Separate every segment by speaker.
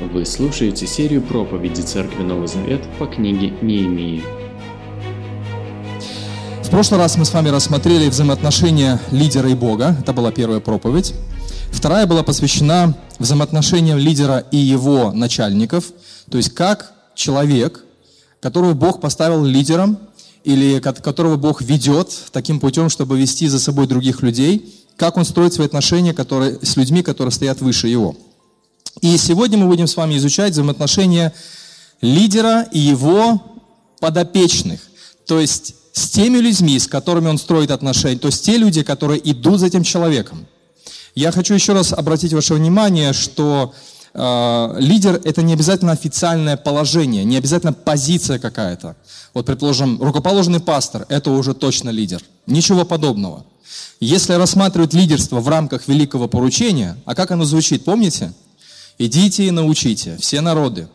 Speaker 1: Вы слушаете серию проповедей Церкви Новый Завет по книге Неемии.
Speaker 2: В прошлый раз мы с вами рассмотрели взаимоотношения лидера и Бога. Это была первая проповедь. Вторая была посвящена взаимоотношениям лидера и его начальников. То есть как человек, которого Бог поставил лидером, или которого Бог ведет таким путем, чтобы вести за собой других людей, как он строит свои отношения которые, с людьми, которые стоят выше его. И сегодня мы будем с вами изучать взаимоотношения лидера и его подопечных. То есть с теми людьми, с которыми он строит отношения, то есть те люди, которые идут за этим человеком. Я хочу еще раз обратить ваше внимание, что э, лидер это не обязательно официальное положение, не обязательно позиция какая-то. Вот, предположим, рукоположенный пастор – это уже точно лидер. Ничего подобного. Если рассматривать лидерство в рамках великого поручения, а как оно звучит, помните? Идите и научите все народы,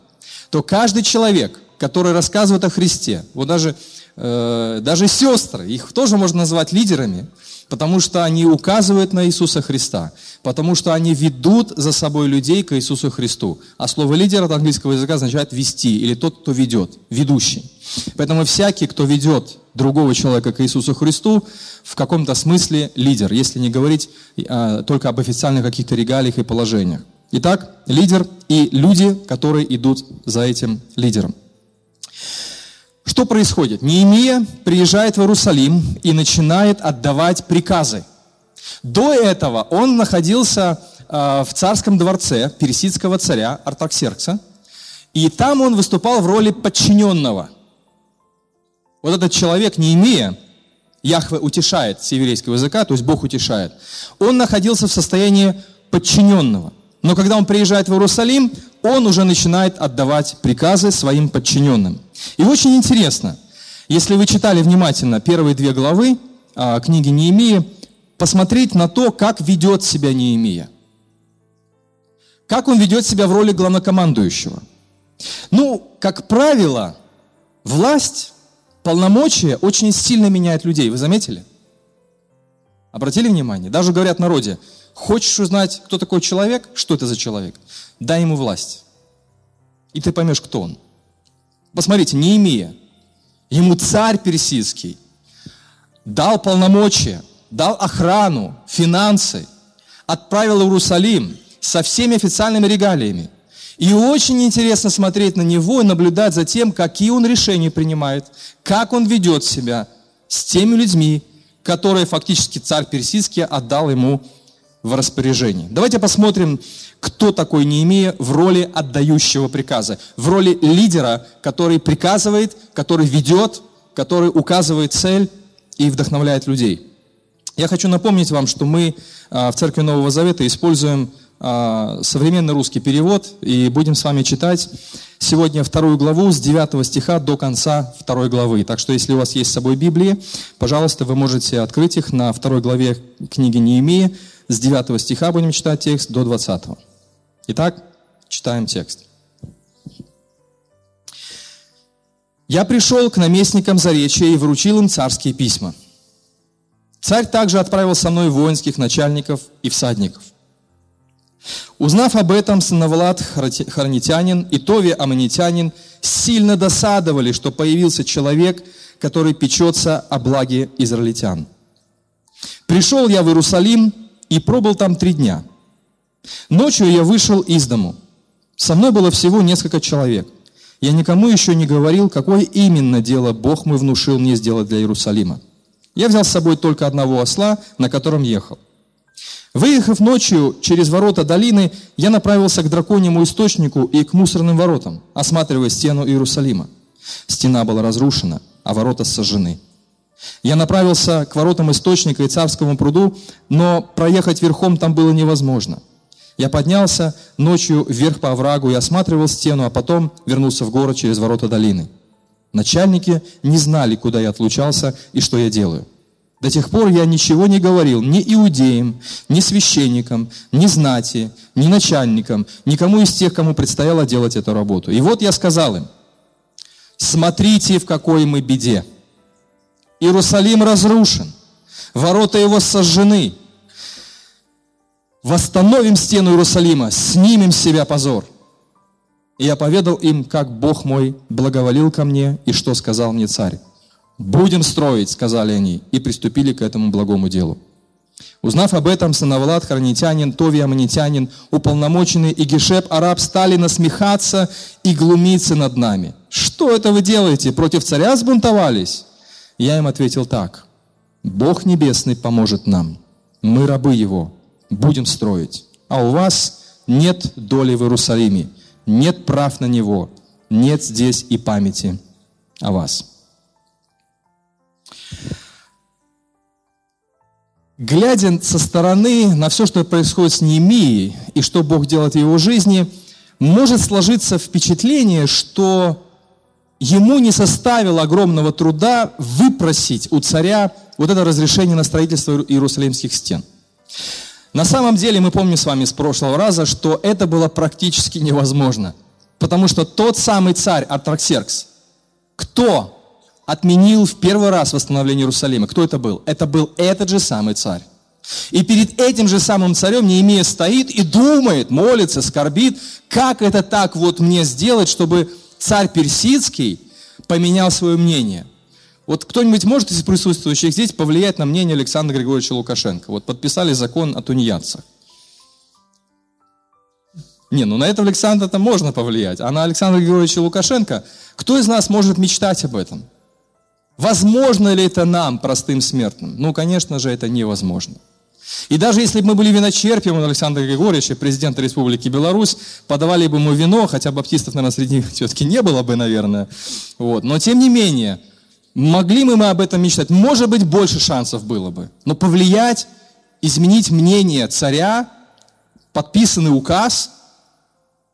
Speaker 2: то каждый человек, который рассказывает о Христе, вот даже, э, даже сестры, их тоже можно назвать лидерами, потому что они указывают на Иисуса Христа, потому что они ведут за собой людей к Иисусу Христу. А слово лидер от английского языка означает вести, или тот, кто ведет, ведущий. Поэтому всякий, кто ведет другого человека к Иисусу Христу, в каком-то смысле лидер, если не говорить а, только об официальных каких-то регалиях и положениях. Итак, лидер и люди, которые идут за этим лидером. Что происходит? Неемия приезжает в Иерусалим и начинает отдавать приказы. До этого он находился э, в царском дворце персидского царя Артаксеркса, и там он выступал в роли подчиненного. Вот этот человек, Неемия, Яхве утешает с еврейского языка, то есть Бог утешает, он находился в состоянии подчиненного. Но когда он приезжает в Иерусалим, он уже начинает отдавать приказы своим подчиненным. И очень интересно, если вы читали внимательно первые две главы а, книги Неемии, посмотреть на то, как ведет себя Неемия. Как он ведет себя в роли главнокомандующего. Ну, как правило, власть, полномочия очень сильно меняет людей. Вы заметили? Обратили внимание? Даже говорят народе, Хочешь узнать, кто такой человек? Что это за человек? Дай ему власть. И ты поймешь, кто он. Посмотрите, не имея, ему царь персидский дал полномочия, дал охрану, финансы, отправил в Иерусалим со всеми официальными регалиями. И очень интересно смотреть на него и наблюдать за тем, какие он решения принимает, как он ведет себя с теми людьми, которые фактически царь персидский отдал ему в распоряжении. Давайте посмотрим, кто такой Неемия в роли отдающего приказа, в роли лидера, который приказывает, который ведет, который указывает цель и вдохновляет людей. Я хочу напомнить вам, что мы а, в Церкви Нового Завета используем а, современный русский перевод и будем с вами читать сегодня вторую главу с 9 стиха до конца второй главы. Так что, если у вас есть с собой Библии, пожалуйста, вы можете открыть их на второй главе книги Неемии, с 9 стиха будем читать текст до 20. Итак, читаем текст. «Я пришел к наместникам Заречья и вручил им царские письма. Царь также отправил со мной воинских начальников и всадников. Узнав об этом, Санавлад Харнитянин и Тови Аманитянин сильно досадовали, что появился человек, который печется о благе израильтян. Пришел я в Иерусалим и пробыл там три дня. Ночью я вышел из дому. Со мной было всего несколько человек. Я никому еще не говорил, какое именно дело Бог мой внушил мне сделать для Иерусалима. Я взял с собой только одного осла, на котором ехал. Выехав ночью через ворота долины, я направился к драконьему источнику и к мусорным воротам, осматривая стену Иерусалима. Стена была разрушена, а ворота сожжены. Я направился к воротам источника и царскому пруду, но проехать верхом там было невозможно. Я поднялся ночью вверх по оврагу и осматривал стену, а потом вернулся в город через ворота долины. Начальники не знали, куда я отлучался и что я делаю. До тех пор я ничего не говорил ни иудеям, ни священникам, ни знати, ни начальникам, никому из тех, кому предстояло делать эту работу. И вот я сказал им, смотрите, в какой мы беде. Иерусалим разрушен, ворота его сожжены. Восстановим стену Иерусалима, снимем с себя позор. И я поведал им, как Бог мой благоволил ко мне и что сказал мне царь. «Будем строить», — сказали они, и приступили к этому благому делу. Узнав об этом, Санавлад, хранитянин, Тови, аманитянин, уполномоченный и Гешеп, араб, стали насмехаться и глумиться над нами. «Что это вы делаете? Против царя сбунтовались?» Я им ответил так. «Бог Небесный поможет нам. Мы рабы Его. Будем строить. А у вас нет доли в Иерусалиме нет прав на него, нет здесь и памяти о вас. Глядя со стороны на все, что происходит с Неемией и что Бог делает в его жизни, может сложиться впечатление, что ему не составило огромного труда выпросить у царя вот это разрешение на строительство Иерусалимских стен. На самом деле мы помним с вами с прошлого раза, что это было практически невозможно. Потому что тот самый царь Артраксеркс, кто отменил в первый раз восстановление Иерусалима, кто это был? Это был этот же самый царь. И перед этим же самым царем Неемия стоит и думает, молится, скорбит, как это так вот мне сделать, чтобы царь персидский поменял свое мнение – вот кто-нибудь может из присутствующих здесь повлиять на мнение Александра Григорьевича Лукашенко? Вот подписали закон о тунеядцах. Не, ну на этого Александра-то можно повлиять, а на Александра Григорьевича Лукашенко, кто из нас может мечтать об этом? Возможно ли это нам, простым смертным? Ну, конечно же, это невозможно. И даже если бы мы были виночерпием Александра Григорьевича, президента Республики Беларусь, подавали бы ему вино, хотя баптистов, наверное, среди них все-таки не было бы, наверное. Вот. Но тем не менее, Могли мы, мы об этом мечтать? Может быть, больше шансов было бы. Но повлиять, изменить мнение царя, подписанный указ,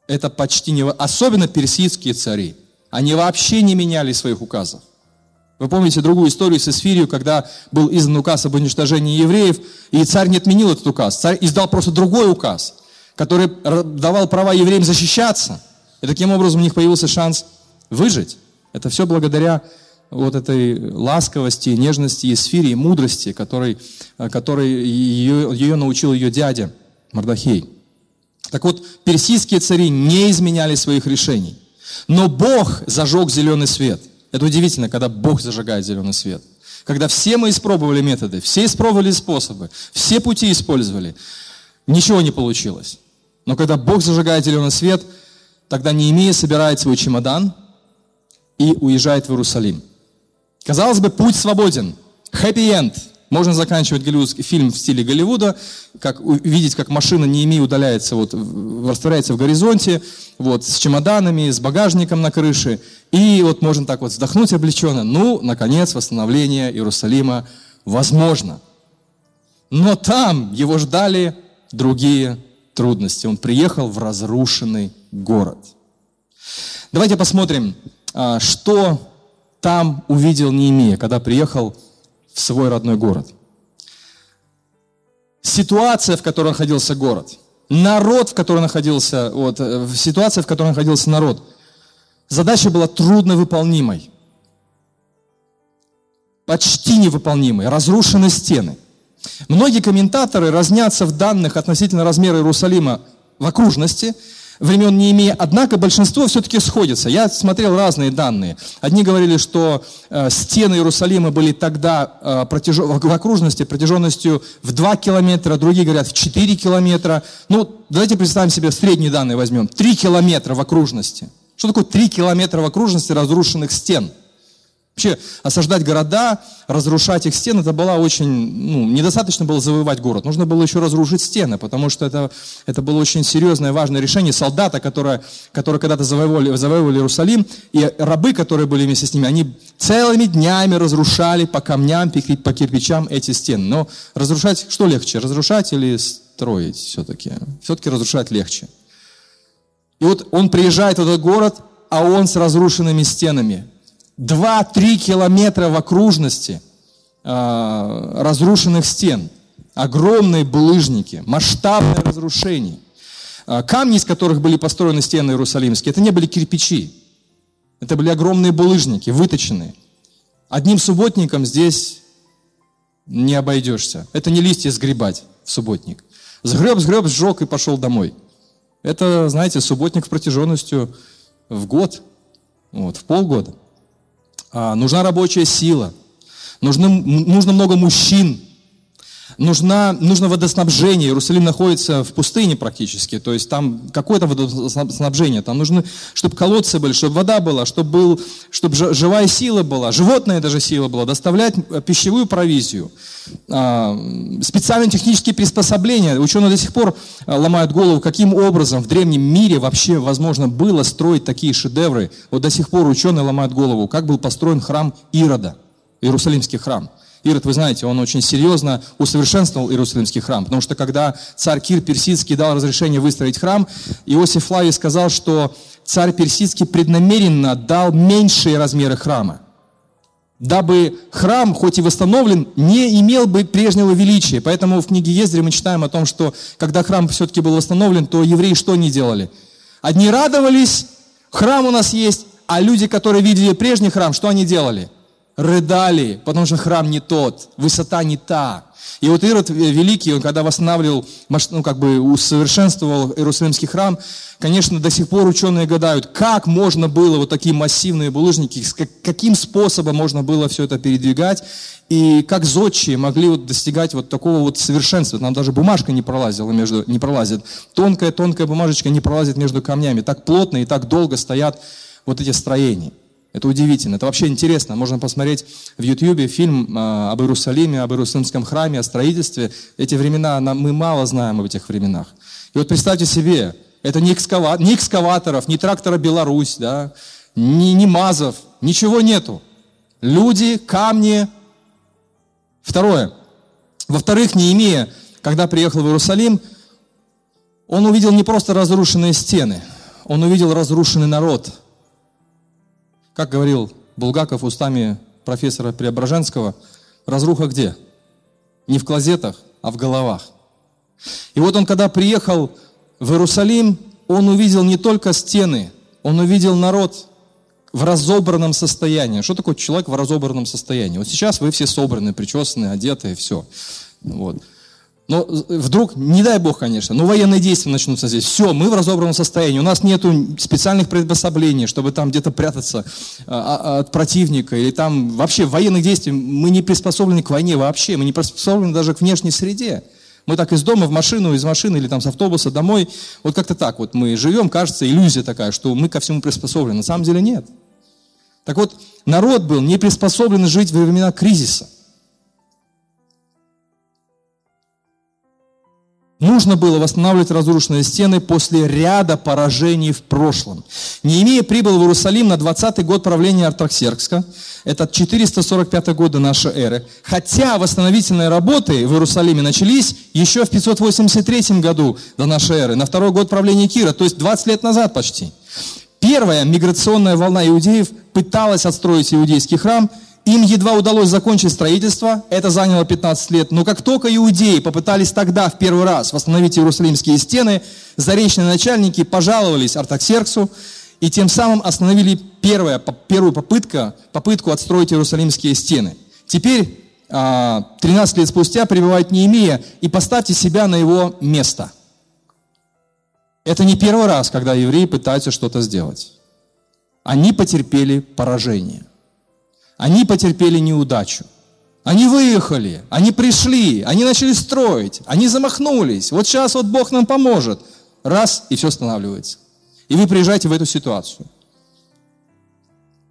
Speaker 2: это почти не... Особенно персидские цари. Они вообще не меняли своих указов. Вы помните другую историю с Исфирию, когда был издан указ об уничтожении евреев, и царь не отменил этот указ. Царь издал просто другой указ, который давал права евреям защищаться. И таким образом у них появился шанс выжить. Это все благодаря вот этой ласковости, нежности, и мудрости, которой, э, которой ее, ее научил ее дядя Мардахей. Так вот, персидские цари не изменяли своих решений. Но Бог зажег зеленый свет. Это удивительно, когда Бог зажигает зеленый свет. Когда все мы испробовали методы, все испробовали способы, все пути использовали, ничего не получилось. Но когда Бог зажигает зеленый свет, тогда Неемия собирает свой чемодан и уезжает в Иерусалим. Казалось бы, путь свободен. Happy end. Можно заканчивать голливудский фильм в стиле Голливуда, как видеть, как машина Неемии удаляется, вот, растворяется в горизонте, вот, с чемоданами, с багажником на крыше. И вот можно так вот вздохнуть облегченно. Ну, наконец, восстановление Иерусалима возможно. Но там его ждали другие трудности. Он приехал в разрушенный город. Давайте посмотрим, а, что там увидел Неемия, когда приехал в свой родной город. Ситуация, в которой находился город, народ, в котором находился, вот, э, ситуация, в которой находился народ, задача была трудновыполнимой, почти невыполнимой, разрушены стены. Многие комментаторы разнятся в данных относительно размера Иерусалима в окружности – времен не имея. Однако большинство все-таки сходится. Я смотрел разные данные. Одни говорили, что э, стены Иерусалима были тогда э, протяж... в окружности протяженностью в 2 километра, другие говорят в 4 километра. Ну, давайте представим себе, средние данные возьмем. 3 километра в окружности. Что такое 3 километра в окружности разрушенных стен? Вообще, осаждать города, разрушать их стены, это было очень, ну, недостаточно было завоевать город, нужно было еще разрушить стены, потому что это, это было очень серьезное, важное решение. Солдата, которые, которые когда-то завоевали, завоевывали Иерусалим, и рабы, которые были вместе с ними, они целыми днями разрушали по камням, по кирпичам эти стены. Но разрушать, что легче, разрушать или строить все-таки? Все-таки разрушать легче. И вот он приезжает в этот город, а он с разрушенными стенами – 2-3 километра в окружности э, разрушенных стен, огромные булыжники, масштабное разрушение. Э, камни, из которых были построены стены Иерусалимские, это не были кирпичи, это были огромные булыжники, выточенные. Одним субботником здесь не обойдешься. Это не листья сгребать в субботник. Сгреб, сгреб, сжег и пошел домой. Это, знаете, субботник протяженностью в год, вот, в полгода. А, нужна рабочая сила, нужно, нужно много мужчин, нужна, нужно водоснабжение. Иерусалим находится в пустыне практически, то есть там какое-то водоснабжение. Там нужно, чтобы колодцы были, чтобы вода была, чтобы, был, чтобы живая сила была, животная даже сила была, доставлять пищевую провизию. А, специальные технические приспособления. Ученые до сих пор э, ломают голову, каким образом в древнем мире вообще возможно было строить такие шедевры. Вот до сих пор ученые ломают голову, как был построен храм Ирода, Иерусалимский храм. Ирод, вы знаете, он очень серьезно усовершенствовал Иерусалимский храм, потому что когда царь Кир Персидский дал разрешение выстроить храм, Иосиф Флавий сказал, что царь Персидский преднамеренно дал меньшие размеры храма, дабы храм, хоть и восстановлен, не имел бы прежнего величия. Поэтому в книге Ездри мы читаем о том, что когда храм все-таки был восстановлен, то евреи что не делали? Одни радовались, храм у нас есть, а люди, которые видели прежний храм, что они делали? Рыдали, потому что храм не тот, высота не та. И вот Ирод Великий, он когда восстанавливал, ну как бы усовершенствовал Иерусалимский храм, конечно, до сих пор ученые гадают, как можно было вот такие массивные булыжники, каким способом можно было все это передвигать, и как зодчие могли вот достигать вот такого вот совершенства. Нам даже бумажка не пролазила между, не пролазит. Тонкая-тонкая бумажечка не пролазит между камнями. Так плотно и так долго стоят вот эти строения. Это удивительно, это вообще интересно. Можно посмотреть в Ютьюбе фильм а, об Иерусалиме, об Иерусалимском храме, о строительстве. Эти времена, мы мало знаем об этих временах. И вот представьте себе, это не, экскава... ни экскаваторов, ни трактора «Беларусь», да, ни, ни МАЗов, ничего нету. Люди, камни. Второе. Во-вторых, Неемия, когда приехал в Иерусалим, он увидел не просто разрушенные стены, он увидел разрушенный народ – как говорил Булгаков устами профессора Преображенского, разруха где? Не в клозетах, а в головах. И вот он, когда приехал в Иерусалим, он увидел не только стены, он увидел народ в разобранном состоянии. Что такое человек в разобранном состоянии? Вот сейчас вы все собраны, причесаны, одеты, все. Вот. Но вдруг, не дай бог, конечно, но военные действия начнутся здесь. Все, мы в разобранном состоянии. У нас нет специальных приспособлений, чтобы там где-то прятаться а, а, от противника. Или там вообще военных действий. Мы не приспособлены к войне вообще. Мы не приспособлены даже к внешней среде. Мы так из дома в машину, из машины или там с автобуса домой. Вот как-то так вот мы живем, кажется, иллюзия такая, что мы ко всему приспособлены. На самом деле нет. Так вот, народ был не приспособлен жить во времена кризиса. Нужно было восстанавливать разрушенные стены после ряда поражений в прошлом. Неемия прибыл в Иерусалим на 20-й год правления Артаксеркска. Это 445 год до нашей эры. Хотя восстановительные работы в Иерусалиме начались еще в 583 году до нашей эры, на второй год правления Кира, то есть 20 лет назад почти. Первая миграционная волна иудеев пыталась отстроить иудейский храм – им едва удалось закончить строительство, это заняло 15 лет, но как только иудеи попытались тогда в первый раз восстановить Иерусалимские стены, заречные начальники пожаловались Артаксерксу и тем самым остановили первое, первую попытку, попытку отстроить Иерусалимские стены. Теперь, 13 а, лет спустя, прибывает Неемия, и поставьте себя на его место. Это не первый раз, когда евреи пытаются что-то сделать. Они потерпели поражение. Они потерпели неудачу. Они выехали, они пришли, они начали строить, они замахнулись. Вот сейчас вот Бог нам поможет. Раз, и все останавливается. И вы приезжаете в эту ситуацию.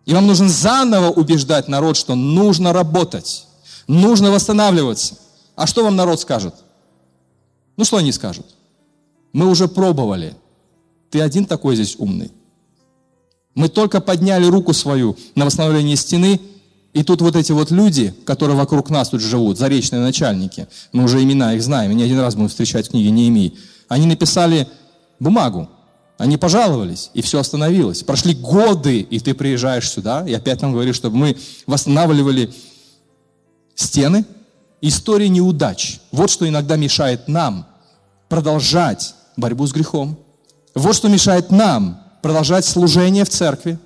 Speaker 2: И вам нужно заново убеждать народ, что нужно работать, нужно восстанавливаться. А что вам народ скажет? Ну что они скажут? Мы уже пробовали. Ты один такой здесь умный. Мы только подняли руку свою на восстановление стены, и тут вот эти вот люди, которые вокруг нас тут живут, заречные начальники, мы уже имена их знаем, не один раз будем встречать в книге Неемии, они написали бумагу, они пожаловались, и все остановилось. Прошли годы, и ты приезжаешь сюда, и опять нам говоришь, чтобы мы восстанавливали стены. История неудач. Вот что иногда мешает нам продолжать борьбу с грехом. Вот что мешает нам продолжать служение в церкви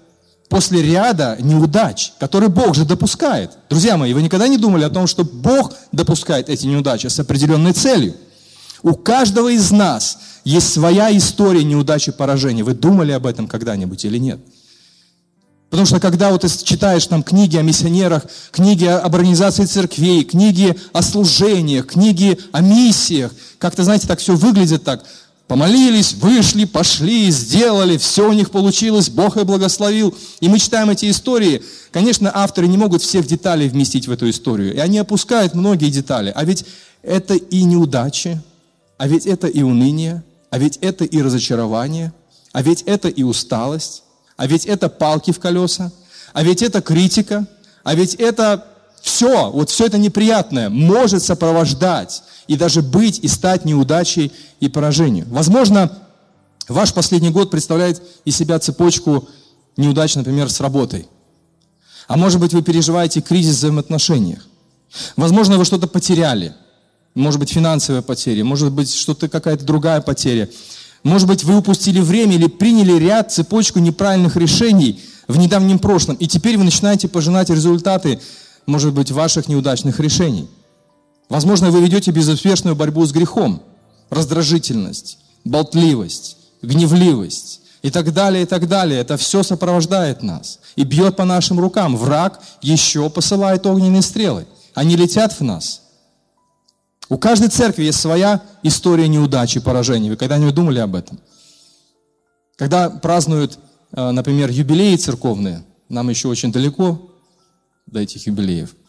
Speaker 2: после ряда неудач, которые Бог же допускает. Друзья мои, вы никогда не думали о том, что Бог допускает эти неудачи с определенной целью? У каждого из нас есть своя история неудачи и поражения. Вы думали об этом когда-нибудь или нет? Потому что когда вот ты читаешь там книги о миссионерах, книги об организации церквей, книги о служениях, книги о миссиях, как-то, знаете, так все выглядит так. Помолились, вышли, пошли, сделали, все у них получилось, Бог их благословил. И мы читаем эти истории. Конечно, авторы не могут всех деталей вместить в эту историю. И они опускают многие детали. А ведь это и неудачи, а ведь это и уныние, а ведь это и разочарование, а ведь это и усталость, а ведь это палки в колеса, а ведь это критика, а ведь это все, вот все это неприятное может сопровождать и даже быть и стать неудачей и поражением. Возможно, ваш последний год представляет из себя цепочку неудач, например, с работой. А может быть, вы переживаете кризис в взаимоотношениях. Возможно, вы что-то потеряли. Может быть, финансовая потеря, может быть, что-то какая-то другая потеря. Может быть, вы упустили время или приняли ряд, цепочку неправильных решений в недавнем прошлом, и теперь вы начинаете пожинать результаты, может быть, ваших неудачных решений. Возможно, вы ведете безуспешную борьбу с грехом, раздражительность, болтливость, гневливость и так далее, и так далее. Это все сопровождает нас и бьет по нашим рукам. Враг еще посылает огненные стрелы. Они летят в нас. У каждой церкви есть своя история неудачи поражений. Вы когда-нибудь думали об этом? Когда празднуют, э, например, юбилеи церковные, нам еще очень далеко до этих юбилеев –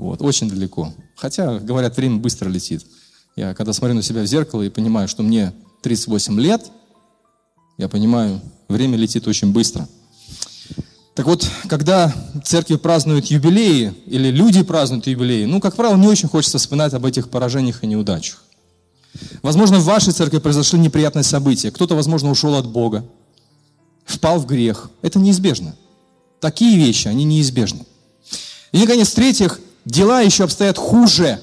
Speaker 2: вот, очень далеко. Хотя, говорят, время быстро летит. Я когда смотрю на себя в зеркало и понимаю, что мне 38 лет, я понимаю, время летит очень быстро. Так вот, когда церкви празднуют юбилеи, или люди празднуют юбилеи, ну, как правило, не очень хочется вспоминать об этих поражениях и неудачах. Возможно, в вашей церкви произошли неприятные события. Кто-то, возможно, ушел от Бога, впал в грех. Это неизбежно. Такие вещи, они неизбежны. И, наконец, в-третьих, дела еще обстоят хуже.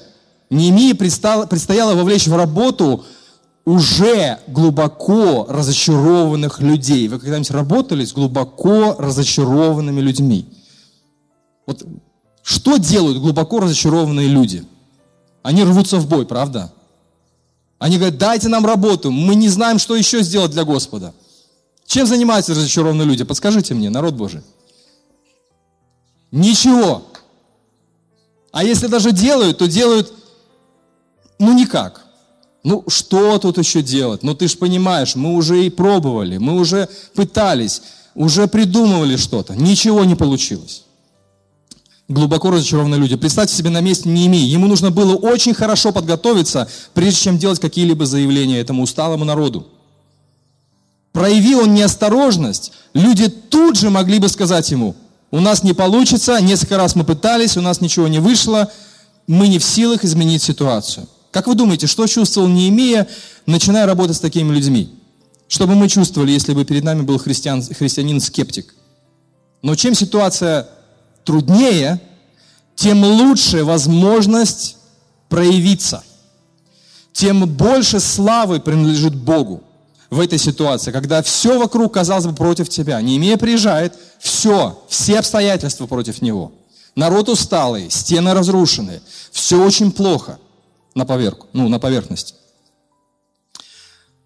Speaker 2: Неемии предстояло, вовлечь в работу уже глубоко разочарованных людей. Вы когда-нибудь работали с глубоко разочарованными людьми? Вот что делают глубоко разочарованные люди? Они рвутся в бой, правда? Они говорят, дайте нам работу, мы не знаем, что еще сделать для Господа. Чем занимаются разочарованные люди? Подскажите мне, народ Божий. Ничего. А если даже делают, то делают, ну никак. Ну что тут еще делать? Ну ты же понимаешь, мы уже и пробовали, мы уже пытались, уже придумывали что-то. Ничего не получилось. Глубоко разочарованные люди. Представьте себе на месте Неемии. Ему нужно было очень хорошо подготовиться, прежде чем делать какие-либо заявления этому усталому народу. Прояви он неосторожность, люди тут же могли бы сказать ему – у нас не получится, несколько раз мы пытались, у нас ничего не вышло, мы не в силах изменить ситуацию. Как вы думаете, что чувствовал Неемия, начиная работать с такими людьми? Что бы мы чувствовали, если бы перед нами был христиан, христианин-скептик? Но чем ситуация труднее, тем лучше возможность проявиться, тем больше славы принадлежит Богу в этой ситуации, когда все вокруг, казалось бы, против тебя. Неемия приезжает, все, все обстоятельства против него. Народ усталый, стены разрушены, все очень плохо на, поверку, ну, на поверхности.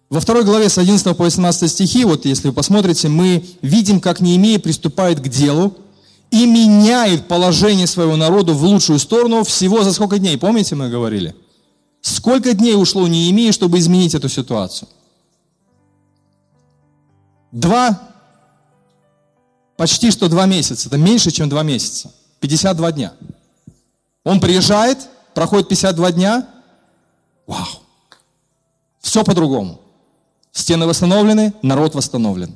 Speaker 2: Во второй главе с 11 по 18 стихи, вот если вы посмотрите, мы видим, как Неемия приступает к делу и меняет положение своего народа в лучшую сторону всего за сколько дней? Помните, мы говорили? Сколько дней ушло Неемии, чтобы изменить эту ситуацию? Два, почти что два месяца, это меньше, чем два месяца, 52 дня. Он приезжает, проходит 52 дня, вау, все по-другому. Стены восстановлены, народ восстановлен.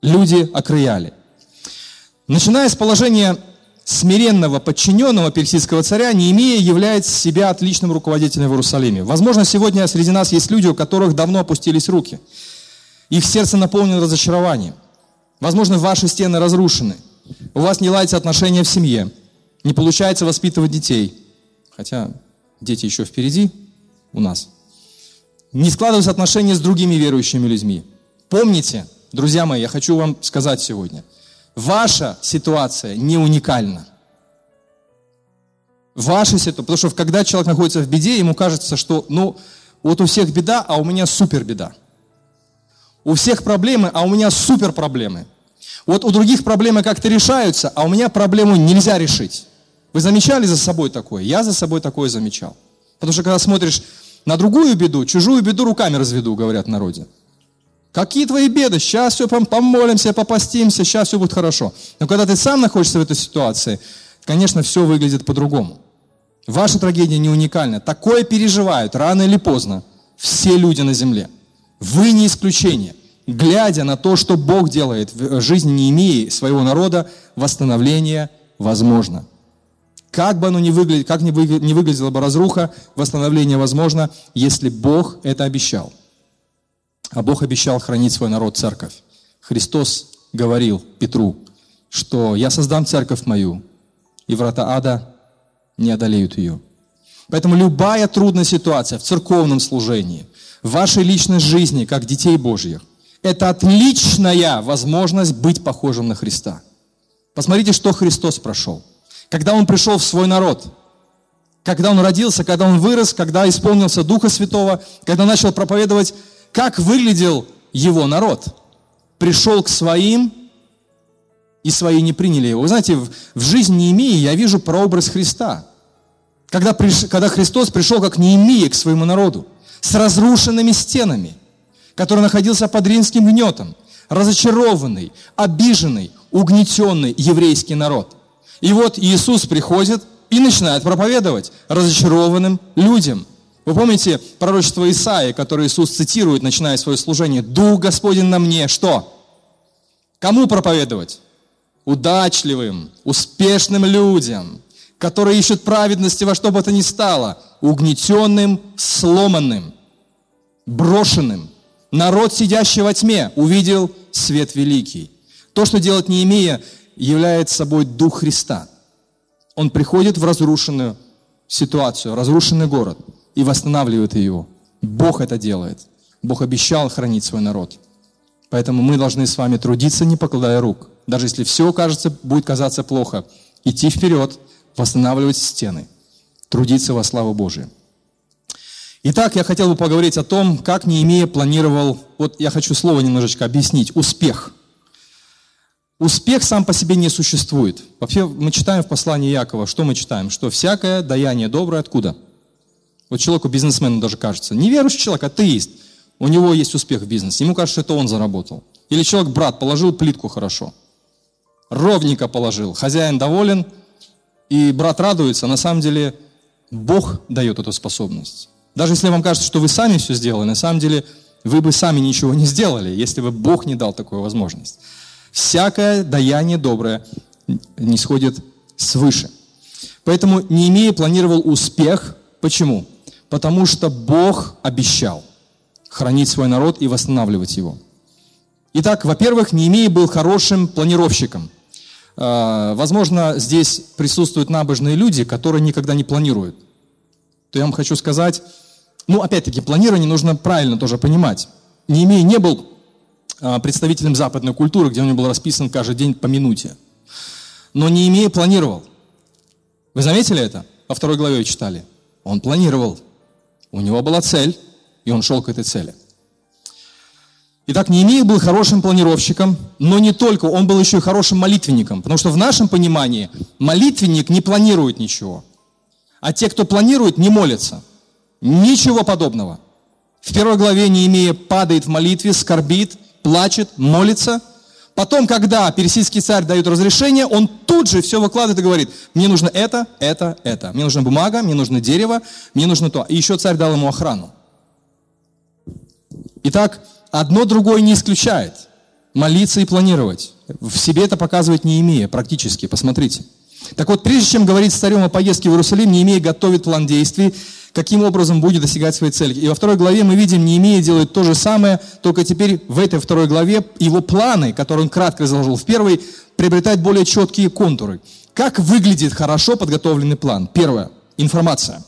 Speaker 2: Люди окрыяли. Начиная с положения смиренного подчиненного персидского царя, Неемия является себя отличным руководителем в Иерусалиме. Возможно, сегодня среди нас есть люди, у которых давно опустились руки – их сердце наполнено разочарованием. Возможно, ваши стены разрушены. У вас не ладятся отношения в семье. Не получается воспитывать детей. Хотя дети еще впереди у нас. Не складываются отношения с другими верующими людьми. Помните, друзья мои, я хочу вам сказать сегодня. Ваша ситуация не уникальна. Ваша ситуация, потому что когда человек находится в беде, ему кажется, что, ну, Вот у всех беда, а у меня супер беда. У всех проблемы, а у меня супер проблемы. Вот у других проблемы как-то решаются, а у меня проблему нельзя решить. Вы замечали за собой такое? Я за собой такое замечал. Потому что когда смотришь на другую беду, чужую беду руками разведу, говорят народе. Какие твои беды? Сейчас все помолимся, попастимся, сейчас все будет хорошо. Но когда ты сам находишься в этой ситуации, конечно, все выглядит по-другому. Ваша трагедия не уникальна. Такое переживают рано или поздно все люди на земле. Вы не исключение. Глядя на то, что Бог делает в жизни не имея своего народа, восстановление возможно. Как бы оно ни выглядело, как ни выглядела бы разруха, восстановление возможно, если Бог это обещал. А Бог обещал хранить свой народ, церковь. Христос говорил Петру, что «Я создам церковь мою, и врата ада не одолеют ее». Поэтому любая трудная ситуация в церковном служении, вашей личной жизни, как детей Божьих, это отличная возможность быть похожим на Христа. Посмотрите, что Христос прошел. Когда Он пришел в свой народ, когда Он родился, когда Он вырос, когда исполнился Духа Святого, когда начал проповедовать, как выглядел Его народ. Пришел к своим, и свои не приняли Его. Вы знаете, в, в жизни Неемии я вижу прообраз Христа. Когда, приш, когда Христос пришел как Неемия к своему народу, с разрушенными стенами, который находился под римским гнетом, разочарованный, обиженный, угнетенный еврейский народ. И вот Иисус приходит и начинает проповедовать разочарованным людям. Вы помните пророчество Исаия, которое Иисус цитирует, начиная свое служение? «Дух Господень на мне». Что? Кому проповедовать? Удачливым, успешным людям, которые ищут праведности во что бы то ни стало, угнетенным, сломанным, брошенным. Народ, сидящий во тьме, увидел свет великий. То, что делать не имея, является собой Дух Христа. Он приходит в разрушенную ситуацию, разрушенный город и восстанавливает его. Бог это делает. Бог обещал хранить свой народ. Поэтому мы должны с вами трудиться, не покладая рук. Даже если все кажется, будет казаться плохо, идти вперед, восстанавливать стены, трудиться во славу Божию. Итак, я хотел бы поговорить о том, как Неемия планировал, вот я хочу слово немножечко объяснить, успех. Успех сам по себе не существует. Вообще мы читаем в послании Якова, что мы читаем? Что всякое даяние доброе откуда? Вот человеку, бизнесмену даже кажется, неверующий человек, атеист, у него есть успех в бизнесе, ему кажется, что это он заработал. Или человек, брат, положил плитку хорошо, ровненько положил, хозяин доволен, и брат радуется, на самом деле Бог дает эту способность. Даже если вам кажется, что вы сами все сделали, на самом деле вы бы сами ничего не сделали, если бы Бог не дал такую возможность. Всякое даяние доброе не сходит свыше. Поэтому Неемия планировал успех. Почему? Потому что Бог обещал хранить свой народ и восстанавливать его. Итак, во-первых, Неемия был хорошим планировщиком. А, возможно, здесь присутствуют набожные люди, которые никогда не планируют. То я вам хочу сказать, ну, опять-таки, планирование нужно правильно тоже понимать. Неемия не был а, представителем западной культуры, где у него был расписан каждый день по минуте. Но не имея планировал. Вы заметили это? Во второй главе читали. Он планировал. У него была цель, и он шел к этой цели. Итак, Неемия был хорошим планировщиком, но не только, он был еще и хорошим молитвенником, потому что в нашем понимании молитвенник не планирует ничего, а те, кто планирует, не молятся. Ничего подобного. В первой главе Неемия падает в молитве, скорбит, плачет, молится. Потом, когда персидский царь дает разрешение, он тут же все выкладывает и говорит, мне нужно это, это, это. Мне нужна бумага, мне нужно дерево, мне нужно то. И еще царь дал ему охрану. Итак, одно другое не исключает. Молиться и планировать. В себе это показывать не имея, практически. Посмотрите. Так вот, прежде чем говорить царем о поездке в Иерусалим, не имея готовит план действий, каким образом будет достигать своей цели. И во второй главе мы видим, Неемия делает то же самое, только теперь в этой второй главе его планы, которые он кратко изложил в первой, приобретают более четкие контуры. Как выглядит хорошо подготовленный план? Первое. Информация.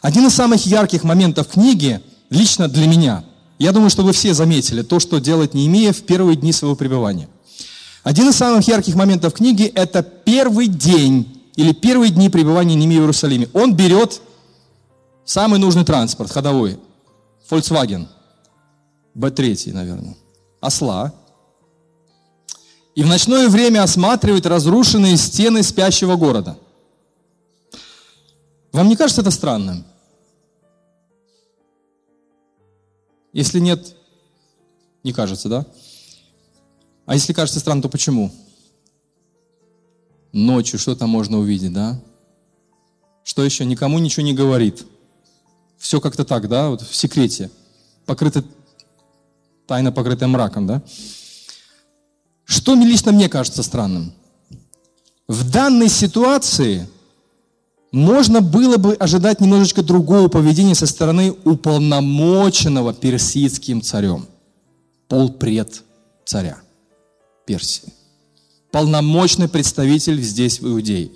Speaker 2: Один из самых ярких моментов книги, лично для меня, я думаю, что вы все заметили то, что делает Неемия в первые дни своего пребывания. Один из самых ярких моментов книги – это первый день или первые дни пребывания Неемии в Иерусалиме. Он берет Самый нужный транспорт, ходовой. Volkswagen, B3, наверное, осла, и в ночное время осматривает разрушенные стены спящего города. Вам не кажется это странным? Если нет, не кажется, да? А если кажется странным, то почему? Ночью что там можно увидеть, да? Что еще? Никому ничего не говорит. Все как-то так, да, вот в секрете. Покрыто, тайна покрытая мраком, да? Что лично мне кажется странным? В данной ситуации можно было бы ожидать немножечко другого поведения со стороны уполномоченного персидским царем. Полпред царя Персии. Полномочный представитель здесь в Иудее.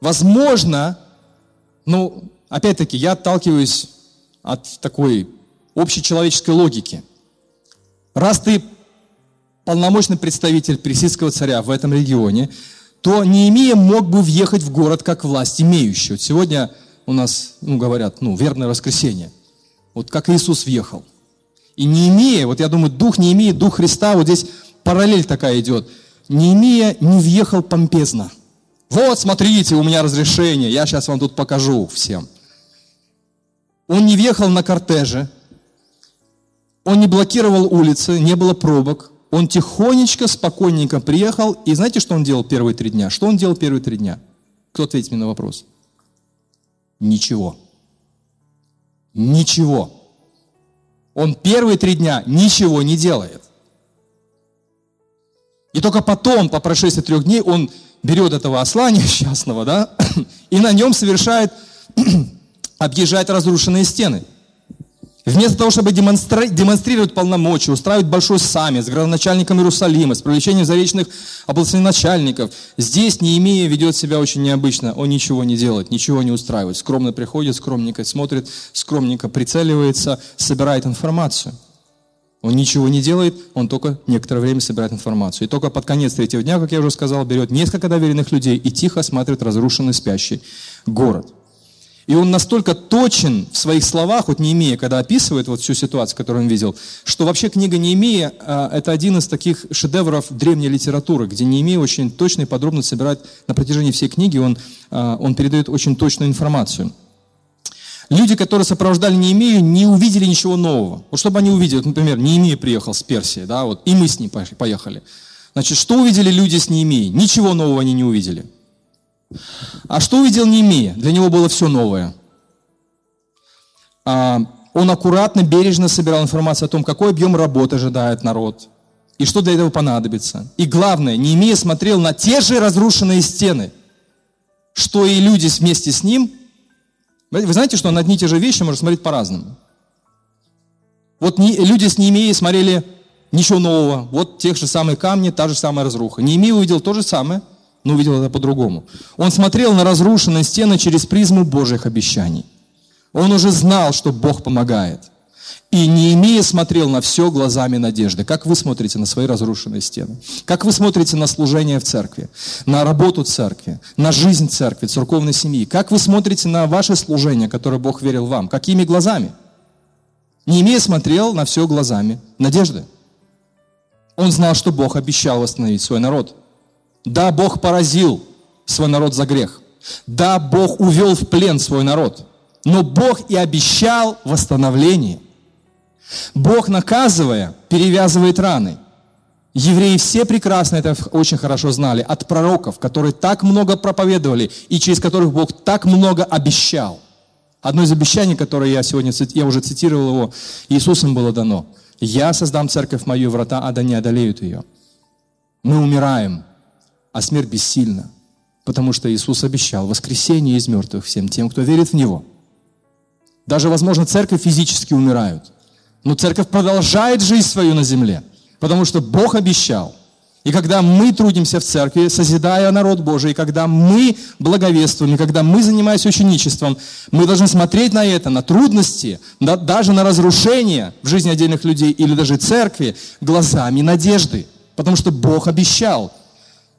Speaker 2: Возможно, ну, опять-таки, я отталкиваюсь от такой общечеловеческой логики. Раз ты полномочный представитель персидского царя в этом регионе, то Неемия мог бы въехать в город как власть имеющий. Вот сегодня у нас, ну, говорят, ну, верное воскресенье. Вот как Иисус въехал. И Неемия, вот я думаю, дух Неемии, дух Христа, вот здесь параллель такая идет. Неемия не въехал помпезно. Вот, смотрите, у меня разрешение, я сейчас вам тут покажу всем. Он не въехал на кортеже, он не блокировал улицы, не было пробок, он тихонечко, спокойненько приехал, и знаете, что он делал первые три дня? Что он делал первые три дня? Кто ответит мне на вопрос? Ничего. Ничего. Он первые три дня ничего не делает. И только потом, по прошествии трех дней, он берет этого осла несчастного, да, и на нем совершает, объезжает разрушенные стены – Вместо того, чтобы демонстрировать полномочия, устраивать большой саммит с градоначальником Иерусалима, с привлечением заречных областных начальников, здесь Неемия ведет себя очень необычно. Он ничего не делает, ничего не устраивает. Скромно приходит, скромненько смотрит, скромненько прицеливается, собирает информацию. Он ничего не делает, он только некоторое время собирает информацию. И только под конец третьего дня, как я уже сказал, берет несколько доверенных людей и тихо осматривает разрушенный спящий город. И он настолько точен в своих словах, вот Неемия, когда описывает вот всю ситуацию, которую он видел, что вообще книга Неемия – это один из таких шедевров древней литературы, где Неемия очень точно и подробно собирает на протяжении всей книги, он, а, он передает очень точную информацию. Люди, которые сопровождали Неемию, не увидели ничего нового. Вот чтобы они увидели, например, Неемия приехал с Персии, да, вот, и мы с ним поехали. Значит, что увидели люди с Неемией? Ничего нового они не увидели. А что увидел Немия? Для него было все новое. А, он аккуратно, бережно собирал информацию о том, какой объем работы ожидает народ, и что для этого понадобится. И главное, Неемия смотрел на те же разрушенные стены, что и люди вместе с ним. Вы знаете, что на одни и те же вещи можно смотреть по-разному. Вот люди с Неемией смотрели ничего нового. Вот тех же самые камни, та же самая разруха. Неемия увидел то же самое – но увидел это по-другому. Он смотрел на разрушенные стены через призму Божьих обещаний. Он уже знал, что Бог помогает. И не имея смотрел на все глазами надежды. Как вы смотрите на свои разрушенные стены? Как вы смотрите на служение в церкви, на работу церкви, на жизнь церкви, церковной семьи? Как вы смотрите на ваше служение, которое Бог верил вам? Какими глазами? Не имея смотрел на все глазами надежды. Он знал, что Бог обещал восстановить свой народ – да, Бог поразил свой народ за грех. Да, Бог увел в плен свой народ. Но Бог и обещал восстановление. Бог, наказывая, перевязывает раны. Евреи все прекрасно это очень хорошо знали от пророков, которые так много проповедовали и через которых Бог так много обещал. Одно из обещаний, которое я сегодня, я уже цитировал его, Иисусом было дано. «Я создам церковь мою, врата ада не одолеют ее». Мы умираем, а смерть бессильна, потому что Иисус обещал воскресение из мертвых всем тем, кто верит в Него. Даже, возможно, церковь физически умирают, но церковь продолжает жизнь свою на земле, потому что Бог обещал. И когда мы трудимся в церкви, созидая народ Божий, и когда мы благовествуем, и когда мы занимаемся ученичеством, мы должны смотреть на это, на трудности, на, даже на разрушения в жизни отдельных людей или даже церкви глазами надежды. Потому что Бог обещал,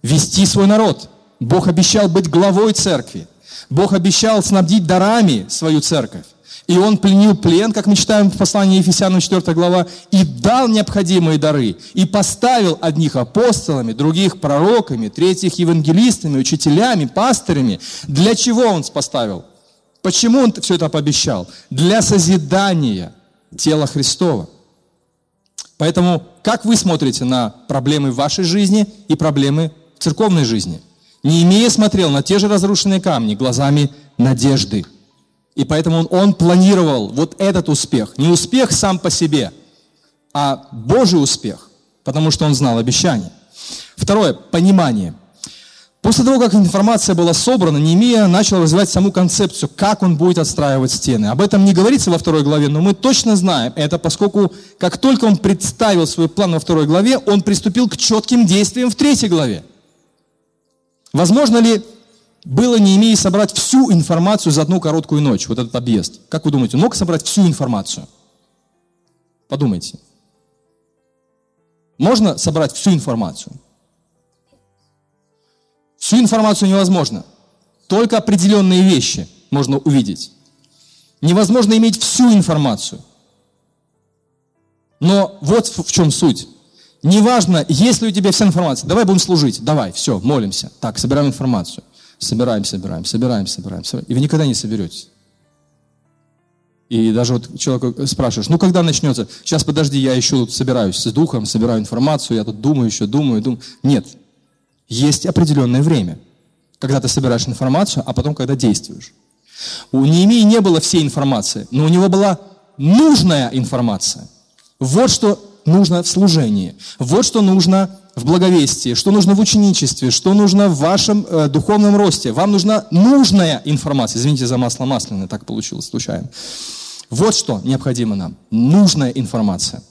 Speaker 2: вести свой народ. Бог обещал быть главой церкви. Бог обещал снабдить дарами свою церковь. И он пленил плен, как мы читаем в послании Ефесянам 4 глава, и дал необходимые дары, и поставил одних апостолами, других пророками, третьих евангелистами, учителями, пастырями. Для чего он поставил? Почему он все это пообещал? Для созидания тела Христова. Поэтому как вы смотрите на проблемы в вашей жизни и проблемы церковной жизни? Неемия смотрел на те же разрушенные камни глазами надежды. И поэтому он, он планировал вот этот успех. Не успех сам по себе, а Божий успех, потому что он знал обещание. Второе, понимание. После того, как информация была собрана, Неемия начал развивать саму концепцию, как он будет отстраивать стены. Об этом не говорится во второй главе, но мы точно знаем это, поскольку как только он представил свой план во второй главе, он приступил к четким действиям в третьей главе. Возможно ли было Неемии собрать всю информацию за одну короткую ночь, вот этот объезд? Как вы думаете, мог собрать всю информацию? Подумайте. Можно собрать всю информацию? Всю информацию невозможно. Только определенные вещи можно увидеть. Невозможно иметь всю информацию. Но вот в чем суть. Неважно, есть ли у тебя вся информация. Давай будем служить. Давай, все, молимся. Так, собираем информацию. Собираем, собираем, собираем, собираем. собираем. И вы никогда не соберетесь. И даже вот человек спрашиваешь, ну когда начнется? Сейчас подожди, я еще тут собираюсь с духом, собираю информацию, я тут думаю еще, думаю, думаю. Нет, есть определенное время, когда ты собираешь информацию, а потом, когда действуешь. У Неемии не было всей информации, но у него была нужная информация. Вот что нужно в служении, вот что нужно в благовестии, что нужно в ученичестве, что нужно в вашем э, духовном росте. Вам нужна нужная информация. Извините за масло масляное, так получилось случайно. Вот что необходимо нам. Нужная информация.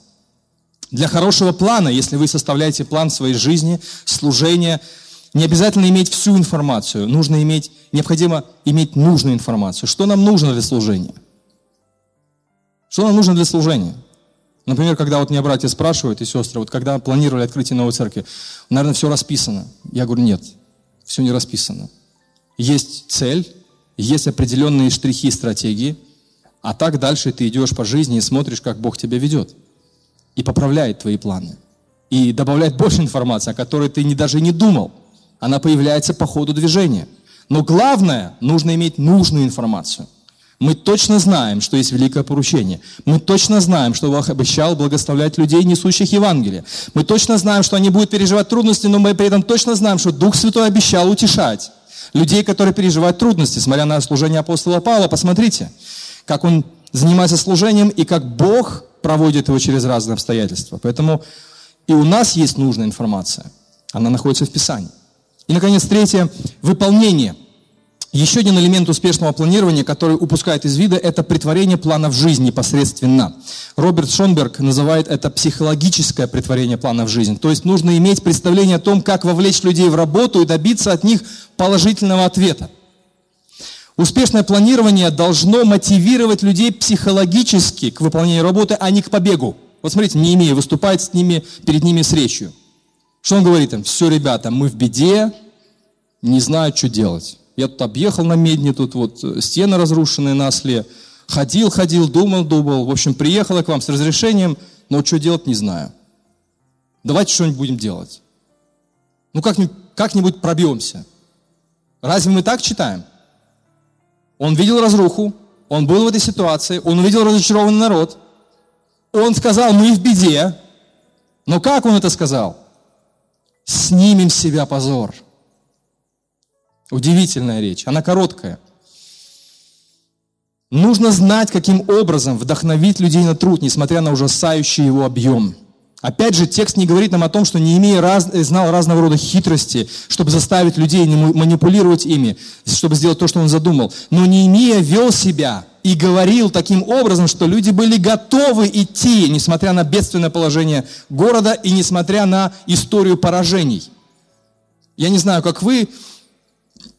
Speaker 2: Для хорошего плана, если вы составляете план своей жизни, служения, не обязательно иметь всю информацию. Нужно иметь, необходимо иметь нужную информацию. Что нам нужно для служения? Что нам нужно для служения? Например, когда вот меня братья спрашивают и сестры, вот когда планировали открытие новой церкви, наверное, все расписано. Я говорю, нет, все не расписано. Есть цель, есть определенные штрихи стратегии, а так дальше ты идешь по жизни и смотришь, как Бог тебя ведет и поправляет твои планы. И добавляет больше информации, о которой ты не, даже не думал. Она появляется по ходу движения. Но главное, нужно иметь нужную информацию. Мы точно знаем, что есть великое поручение. Мы точно знаем, что Бог обещал благословлять людей, несущих Евангелие. Мы точно знаем, что они будут переживать трудности, но мы при этом точно знаем, что Дух Святой обещал утешать людей, которые переживают трудности. Смотря на служение апостола Павла, посмотрите, как он занимается служением и как Бог проводит его через разные обстоятельства. Поэтому и у нас есть нужная информация. Она находится в Писании. И, наконец, третье – выполнение. Еще один элемент успешного планирования, который упускает из вида, это притворение плана в жизнь непосредственно. Роберт Шонберг называет это психологическое притворение плана в жизнь. То есть нужно иметь представление о том, как вовлечь людей в работу и добиться от них положительного ответа. Успешное планирование должно мотивировать людей психологически к выполнению работы, а не к побегу. Вот смотрите, не имея, выступает с ними, перед ними с речью. Что он говорит им? Все, ребята, мы в беде, не знаю, что делать. Я тут объехал на медне, тут вот стены разрушенные на осле. Ходил, ходил, думал, думал. В общем, приехал к вам с разрешением, но что делать, не знаю. Давайте что-нибудь будем делать. Ну, как-нибудь, как-нибудь пробьемся. Разве мы так читаем? Он видел разруху, он был в этой ситуации, он увидел разочарованный народ. Он сказал, мы в беде. Но как он это сказал? Снимем с себя позор. Удивительная речь, она короткая. Нужно знать, каким образом вдохновить людей на труд, несмотря на ужасающий его объем. Опять же, текст не говорит нам о том, что Неемия раз, э, знал разного рода хитрости, чтобы заставить людей не манипулировать ими, чтобы сделать то, что он задумал. Но Неемия вел себя и говорил таким образом, что люди были готовы идти, несмотря на бедственное положение города и несмотря на историю поражений. Я не знаю, как вы,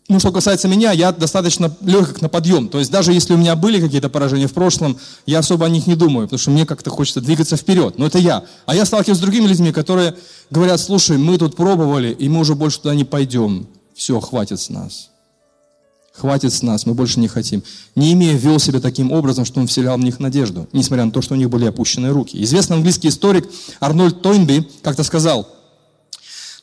Speaker 2: ну, что касается меня, я достаточно легок на подъем. То есть даже если у меня были какие-то поражения в прошлом, я особо о них не думаю, потому что мне как-то хочется двигаться вперед. Но это я. А я сталкиваюсь с другими людьми, которые говорят, слушай, мы тут пробовали, и мы уже больше туда не пойдем. Все, хватит с нас. Хватит с нас, мы больше не хотим. Неемия вел себя таким образом, что он вселял в них надежду, несмотря на то, что у них были опущенные руки. Известный английский историк Арнольд Тойнби как-то сказал,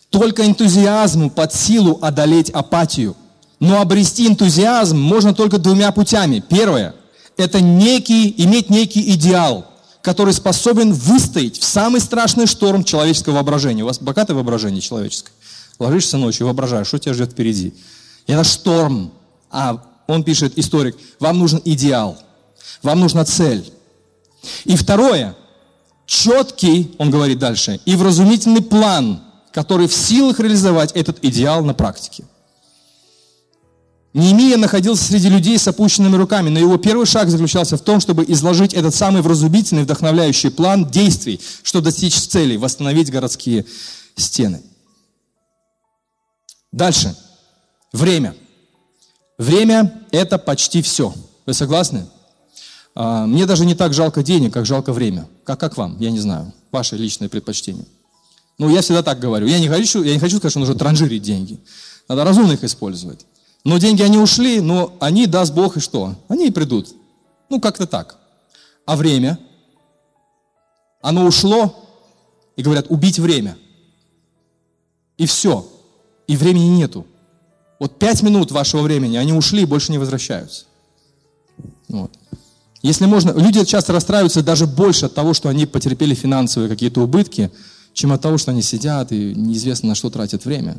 Speaker 2: только энтузиазму под силу одолеть апатию. Но обрести энтузиазм можно только двумя путями. Первое – это некий, иметь некий идеал, который способен выстоять в самый страшный шторм человеческого воображения. У вас богатое воображение человеческое. Ложишься ночью, воображаешь, что тебя ждет впереди. Это шторм, а он пишет, историк, вам нужен идеал, вам нужна цель. И второе, четкий, он говорит дальше, и вразумительный план, который в силах реализовать этот идеал на практике. Неемия находился среди людей с опущенными руками, но его первый шаг заключался в том, чтобы изложить этот самый вразумительный, вдохновляющий план действий, чтобы достичь цели, восстановить городские стены. Дальше. Время. Время – это почти все. Вы согласны? А, мне даже не так жалко денег, как жалко время. Как, как вам? Я не знаю. Ваше личное предпочтение. Ну, я всегда так говорю. Я не хочу, я не хочу сказать, что нужно транжирить деньги. Надо разумно их использовать. Но деньги, они ушли, но они, даст Бог, и что? Они и придут. Ну, как-то так. А время? Оно ушло, и говорят, убить время. И все. И времени нету. Вот пять минут вашего времени, они ушли и больше не возвращаются. Вот. Если можно, люди часто расстраиваются даже больше от того, что они потерпели финансовые какие-то убытки, чем от того, что они сидят и неизвестно на что тратят время.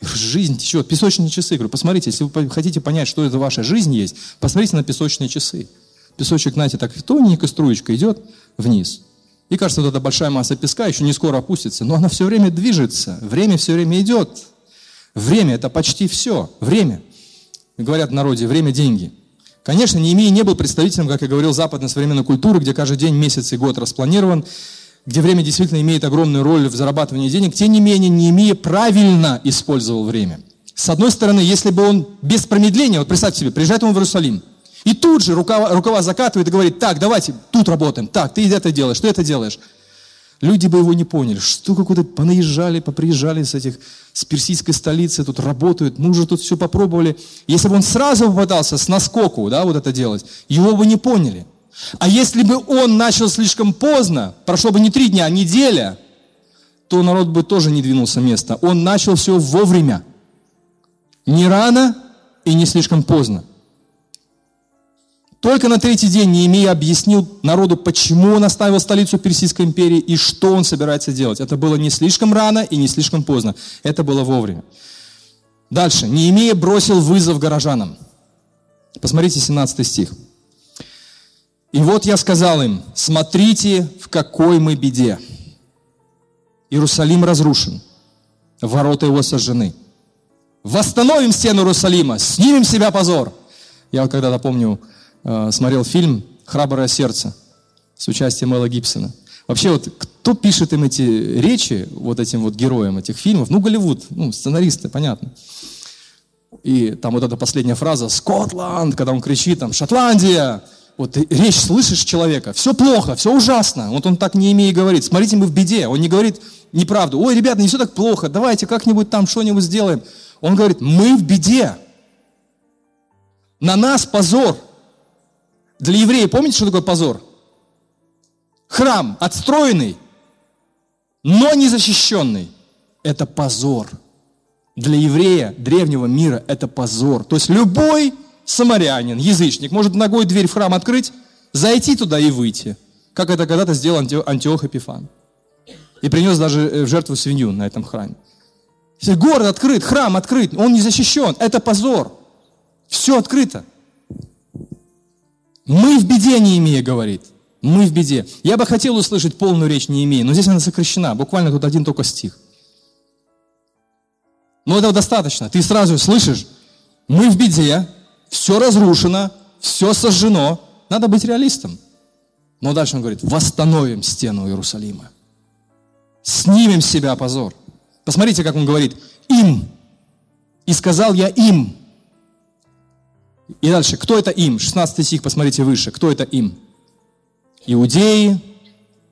Speaker 2: Жизнь течет, песочные часы. Говорю, посмотрите, если вы хотите понять, что это ваша жизнь есть, посмотрите на песочные часы. Песочек, знаете, так тоненькая струечка идет вниз. И кажется, вот эта большая масса песка еще не скоро опустится, но она все время движется, время все время идет. Время – это почти все. Время. Говорят в народе, время – деньги. Конечно, Неемия не был представителем, как я говорил, западной современной культуры, где каждый день, месяц и год распланирован, где время действительно имеет огромную роль в зарабатывании денег. Тем не менее, Неемия правильно использовал время. С одной стороны, если бы он без промедления, вот представьте себе, приезжает он в Иерусалим, и тут же рукава, рукава закатывает и говорит, так, давайте, тут работаем, так, ты это делаешь, ты это делаешь. Люди бы его не поняли, что какой-то понаезжали, поприезжали с этих, с персидской столицы, тут работают, мы уже тут все попробовали. Если бы он сразу попытался с наскоку, да, вот это делать, его бы не поняли. А если бы он начал слишком поздно, прошло бы не три дня, а неделя, то народ бы тоже не двинулся места. Он начал все вовремя. Не рано и не слишком поздно. Только на третий день Неемия объяснил народу, почему он оставил столицу Персидской империи и что он собирается делать. Это было не слишком рано и не слишком поздно. Это было вовремя. Дальше. Неемия бросил вызов горожанам. Посмотрите 17 стих. «И вот я сказал им, смотрите, в какой мы беде. Иерусалим разрушен, ворота его сожжены. Восстановим стену Иерусалима, снимем с себя позор». Я вот когда-то помню, Э, смотрел фильм «Храброе сердце» с участием Мэла Гибсона. Вообще вот кто пишет им эти речи, вот этим вот героям этих фильмов? Ну, Голливуд, ну, сценаристы, понятно. И там вот эта последняя фраза «Скотланд», когда он кричит там «Шотландия», вот речь слышишь человека, все плохо, все ужасно. Вот он так не имеет говорит, смотрите, мы в беде. Он не говорит неправду. Ой, ребята, не все так плохо, давайте как-нибудь там что-нибудь сделаем. Он говорит, мы в беде. На нас позор. Для еврея помните, что такое позор? Храм отстроенный, но не защищенный. Это позор. Для еврея древнего мира это позор. То есть любой самарянин, язычник, может ногой дверь в храм открыть, зайти туда и выйти. Как это когда-то сделал Антиох Эпифан. И принес даже э, в жертву свинью на этом храме. Город открыт, храм открыт, он не защищен. Это позор. Все открыто. Мы в беде, не имея, говорит. Мы в беде. Я бы хотел услышать полную речь, не имея, но здесь она сокращена. Буквально тут один только стих. Но этого достаточно. Ты сразу слышишь, мы в беде, все разрушено, все сожжено. Надо быть реалистом. Но дальше он говорит, восстановим стену Иерусалима. Снимем с себя позор. Посмотрите, как он говорит, им. И сказал я им, и дальше, кто это им? 16 стих, посмотрите выше. Кто это им? Иудеи,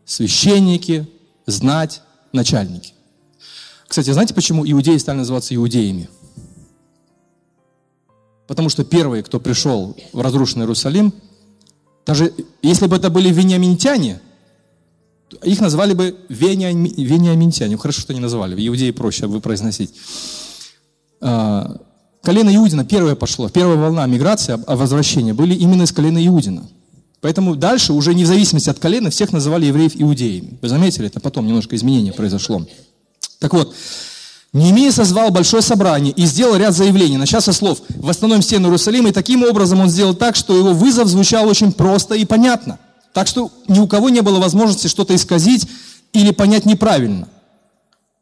Speaker 2: священники, знать, начальники. Кстати, знаете, почему иудеи стали называться иудеями? Потому что первые, кто пришел в разрушенный Иерусалим, даже если бы это были вениаминтяне, их назвали бы вениаминтяне. Ну, хорошо, что не назвали. В Иудее проще вы произносить. А, колено Иудина первое пошло. Первая волна миграции, а возвращения были именно из колена Иудина. Поэтому дальше, уже не в зависимости от колена, всех называли евреев иудеями. Вы заметили, это потом немножко изменение произошло. Так вот, Неемия созвал большое собрание и сделал ряд заявлений, начав со слов «Восстановим стену Иерусалима», и таким образом он сделал так, что его вызов звучал очень просто и понятно. Так что ни у кого не было возможности что-то исказить или понять неправильно.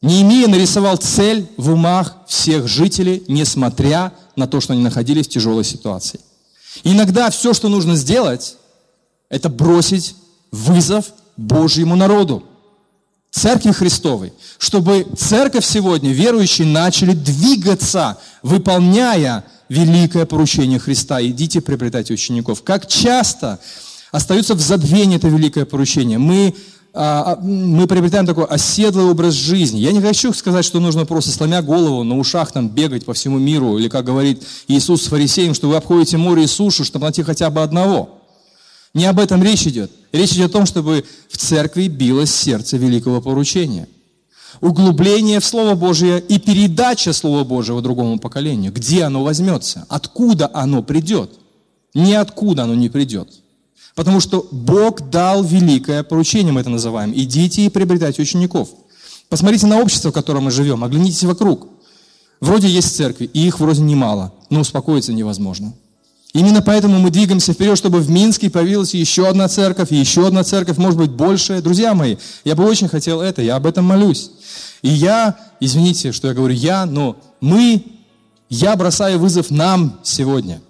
Speaker 2: Неемия нарисовал цель в умах всех жителей, несмотря на то, что они находились в тяжелой ситуации. Иногда все, что нужно сделать, это бросить вызов Божьему народу церкви Христовой, чтобы церковь сегодня, верующие, начали двигаться, выполняя великое поручение Христа. Идите, приобретайте учеников. Как часто остается в забвении это великое поручение. Мы, а, а, мы приобретаем такой оседлый образ жизни. Я не хочу сказать, что нужно просто сломя голову, на ушах там бегать по всему миру, или как говорит Иисус с фарисеем, что вы обходите море и сушу, чтобы найти хотя бы одного. Не об этом речь идет. Речь идет о том, чтобы в церкви билось сердце великого поручения. Углубление в Слово Божие и передача Слова Божьего другому поколению. Где оно возьмется? Откуда оно придет? Ниоткуда оно не придет. Потому что Бог дал великое поручение, мы это называем. Идите и приобретайте учеников. Посмотрите на общество, в котором мы живем, оглянитесь вокруг. Вроде есть церкви, и их вроде немало, но успокоиться невозможно. Именно поэтому мы двигаемся вперед, чтобы в Минске появилась еще одна церковь, еще одна церковь, может быть, больше. Друзья мои, я бы очень хотел это, я об этом молюсь. И я, извините, что я говорю я, но мы, я бросаю вызов нам сегодня.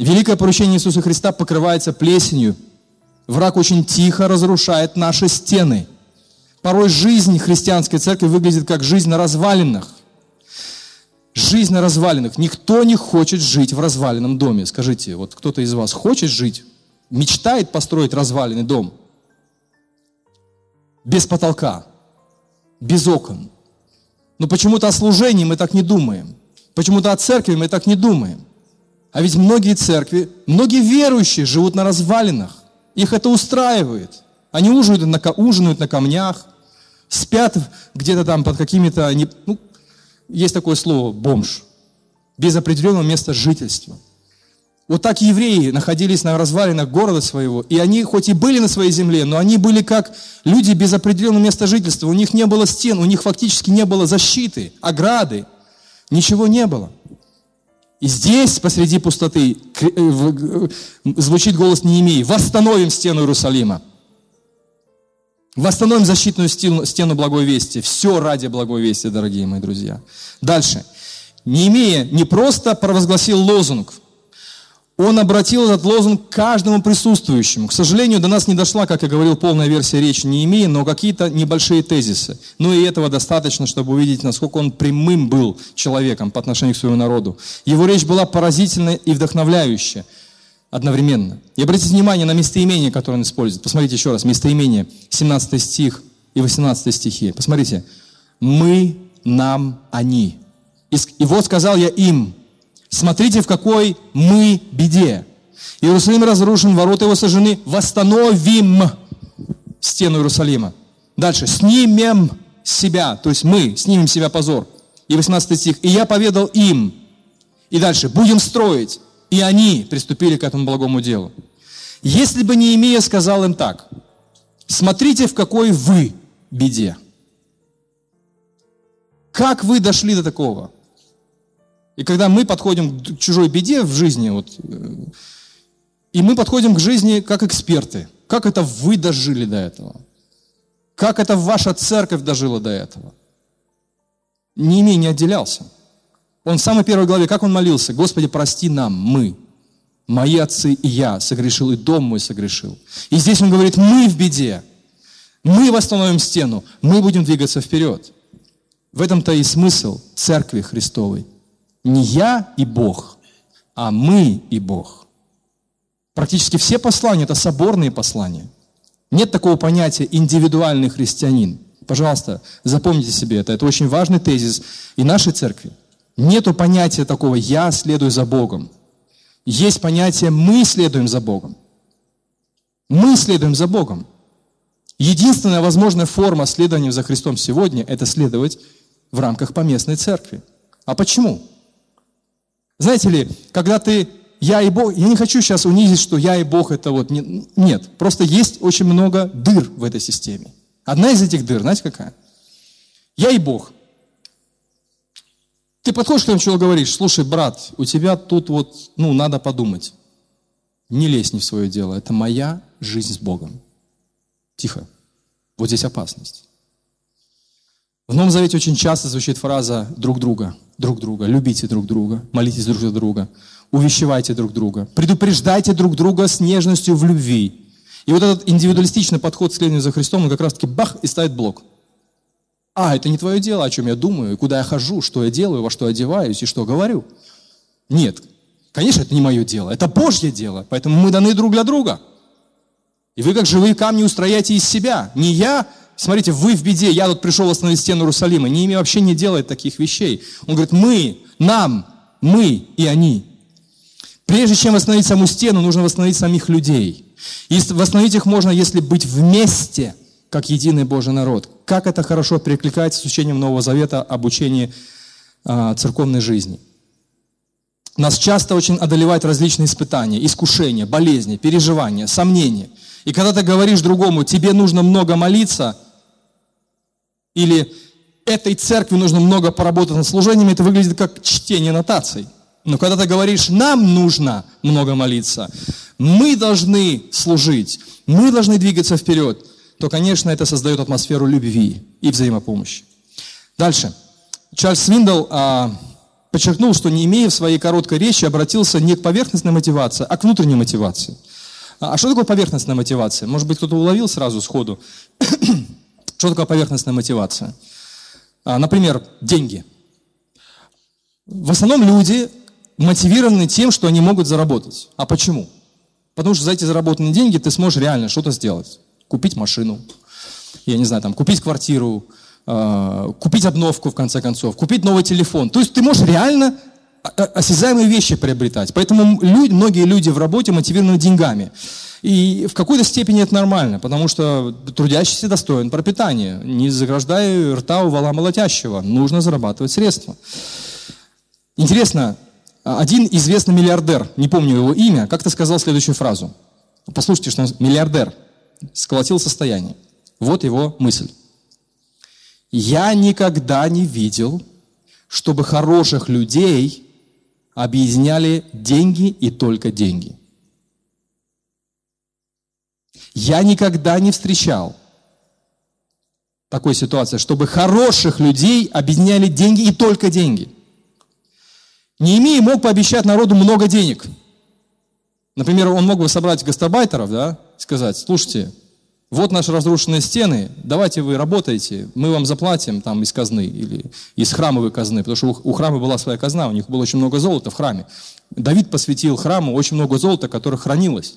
Speaker 2: Великое поручение Иисуса Христа покрывается плесенью. Враг очень тихо разрушает наши стены. Порой жизнь христианской церкви выглядит как жизнь на развалинах. Жизнь на развалинах. Никто не хочет жить в разваленном доме. Скажите, вот кто-то из вас хочет жить, мечтает построить разваленный дом? Без потолка, без окон. Но почему-то о служении мы так не думаем. Почему-то о церкви мы так не думаем. А ведь многие церкви, многие верующие живут на развалинах. Их это устраивает. Они ужинают на, ужинают на камнях, спят где-то там под какими-то ну, есть такое слово «бомж», без определенного места жительства. Вот так евреи находились на развалинах города своего, и они хоть и были на своей земле, но они были как люди без определенного места жительства. У них не было стен, у них фактически не было защиты, ограды, ничего не было. И здесь, посреди пустоты, э, звучит голос Неемии, восстановим стену Иерусалима. Восстановим защитную стену, благой вести. Все ради благой вести, дорогие мои друзья. Дальше. Не имея, не просто провозгласил лозунг, он обратил этот лозунг к каждому присутствующему. К сожалению, до нас не дошла, как я говорил, полная версия речи не имея, но какие-то небольшие тезисы. Но и этого достаточно, чтобы увидеть, насколько он прямым был человеком по отношению к своему народу. Его речь была поразительная и вдохновляющая одновременно. И обратите внимание на местоимение, которое он использует. Посмотрите еще раз, местоимение, 17 стих и 18 стихи. Посмотрите. «Мы, нам, они». И, вот сказал я им, смотрите, в какой мы беде. Иерусалим разрушен, ворота его сожжены, восстановим стену Иерусалима. Дальше, снимем себя, то есть мы снимем себя позор. И 18 стих, и я поведал им. И дальше, будем строить и они приступили к этому благому делу. Если бы Неемия сказал им так, смотрите, в какой вы беде. Как вы дошли до такого? И когда мы подходим к чужой беде в жизни, вот, э, и мы подходим к жизни как эксперты, как это вы дожили до этого? Как это ваша церковь дожила до этого? Неемия не отделялся. Он в самой первой главе, как он молился? Господи, прости нам, мы, мои отцы и я согрешил, и дом мой согрешил. И здесь он говорит, мы в беде, мы восстановим стену, мы будем двигаться вперед. В этом-то и смысл Церкви Христовой. Не я и Бог, а мы и Бог. Практически все послания – это соборные послания. Нет такого понятия индивидуальный христианин. Пожалуйста, запомните себе это. Это очень важный тезис и нашей церкви. Нету понятия такого «я следую за Богом». Есть понятие «мы следуем за Богом». Мы следуем за Богом. Единственная возможная форма следования за Христом сегодня – это следовать в рамках поместной церкви. А почему? Знаете ли, когда ты «я и Бог», я не хочу сейчас унизить, что «я и Бог» – это вот… Нет, просто есть очень много дыр в этой системе. Одна из этих дыр, знаете какая? «Я и Бог». Ты подходишь к человеку и говоришь, слушай, брат, у тебя тут вот, ну, надо подумать. Не лезь не в свое дело, это моя жизнь с Богом. Тихо. Вот здесь опасность. В Новом Завете очень часто звучит фраза «друг друга», «друг друга», «любите друг друга», «молитесь друг за друга», «увещевайте друг друга», «предупреждайте друг друга с нежностью в любви». И вот этот индивидуалистичный подход к следованию за Христом, он как раз-таки бах и ставит блок. А, это не твое дело, о чем я думаю, куда я хожу, что я делаю, во что одеваюсь и что говорю. Нет, конечно, это не мое дело, это Божье дело, поэтому мы даны друг для друга. И вы, как живые камни, устрояете из себя. Не я Смотрите, вы в беде, я тут пришел восстановить стену Иерусалима. Неемия вообще не делает таких вещей. Он говорит, мы, нам, мы и они. Прежде чем восстановить саму стену, нужно восстановить самих людей. И восстановить их можно, если быть вместе, как единый Божий народ. Как это хорошо перекликается с учением Нового Завета об учении а, церковной жизни. Нас часто очень одолевают различные испытания, искушения, болезни, переживания, сомнения. И когда ты говоришь другому, тебе нужно много молиться – или этой церкви нужно много поработать над служениями, это выглядит как чтение нотаций. Но когда ты говоришь, нам нужно много молиться, мы должны служить, мы должны двигаться вперед, то, конечно, это создает атмосферу любви и взаимопомощи. Дальше. Чарльз Свиндл а, подчеркнул, что не имея в своей короткой речи, обратился не к поверхностной мотивации, а к внутренней мотивации. А что такое поверхностная мотивация? Может быть, кто-то уловил сразу сходу? Что такое поверхностная мотивация? А, например, деньги. В основном люди мотивированы тем, что они могут заработать. А почему? Потому что за эти заработанные деньги ты сможешь реально что-то сделать. Купить машину, я не знаю, там, купить квартиру, э, купить обновку, в конце концов, купить новый телефон. То есть ты можешь реально осязаемые вещи приобретать. Поэтому люди, многие люди в работе мотивированы деньгами. И в какой-то степени это нормально, потому что трудящийся достоин пропитания. Не заграждай рта у вала молотящего. Нужно зарабатывать средства. Интересно, один известный миллиардер, не помню его имя, как-то сказал следующую фразу. Послушайте, что он миллиардер сколотил состояние. Вот его мысль. Я никогда не видел, чтобы хороших людей объединяли деньги и только деньги. Я никогда не встречал такой ситуации, чтобы хороших людей объединяли деньги и только деньги. Неемия мог пообещать народу много денег. Например, он мог бы собрать гастарбайтеров, да, сказать, слушайте, вот наши разрушенные стены, давайте вы работаете, мы вам заплатим там из казны или из храмовой казны, потому что у храма была своя казна, у них было очень много золота в храме. Давид посвятил храму очень много золота, которое хранилось.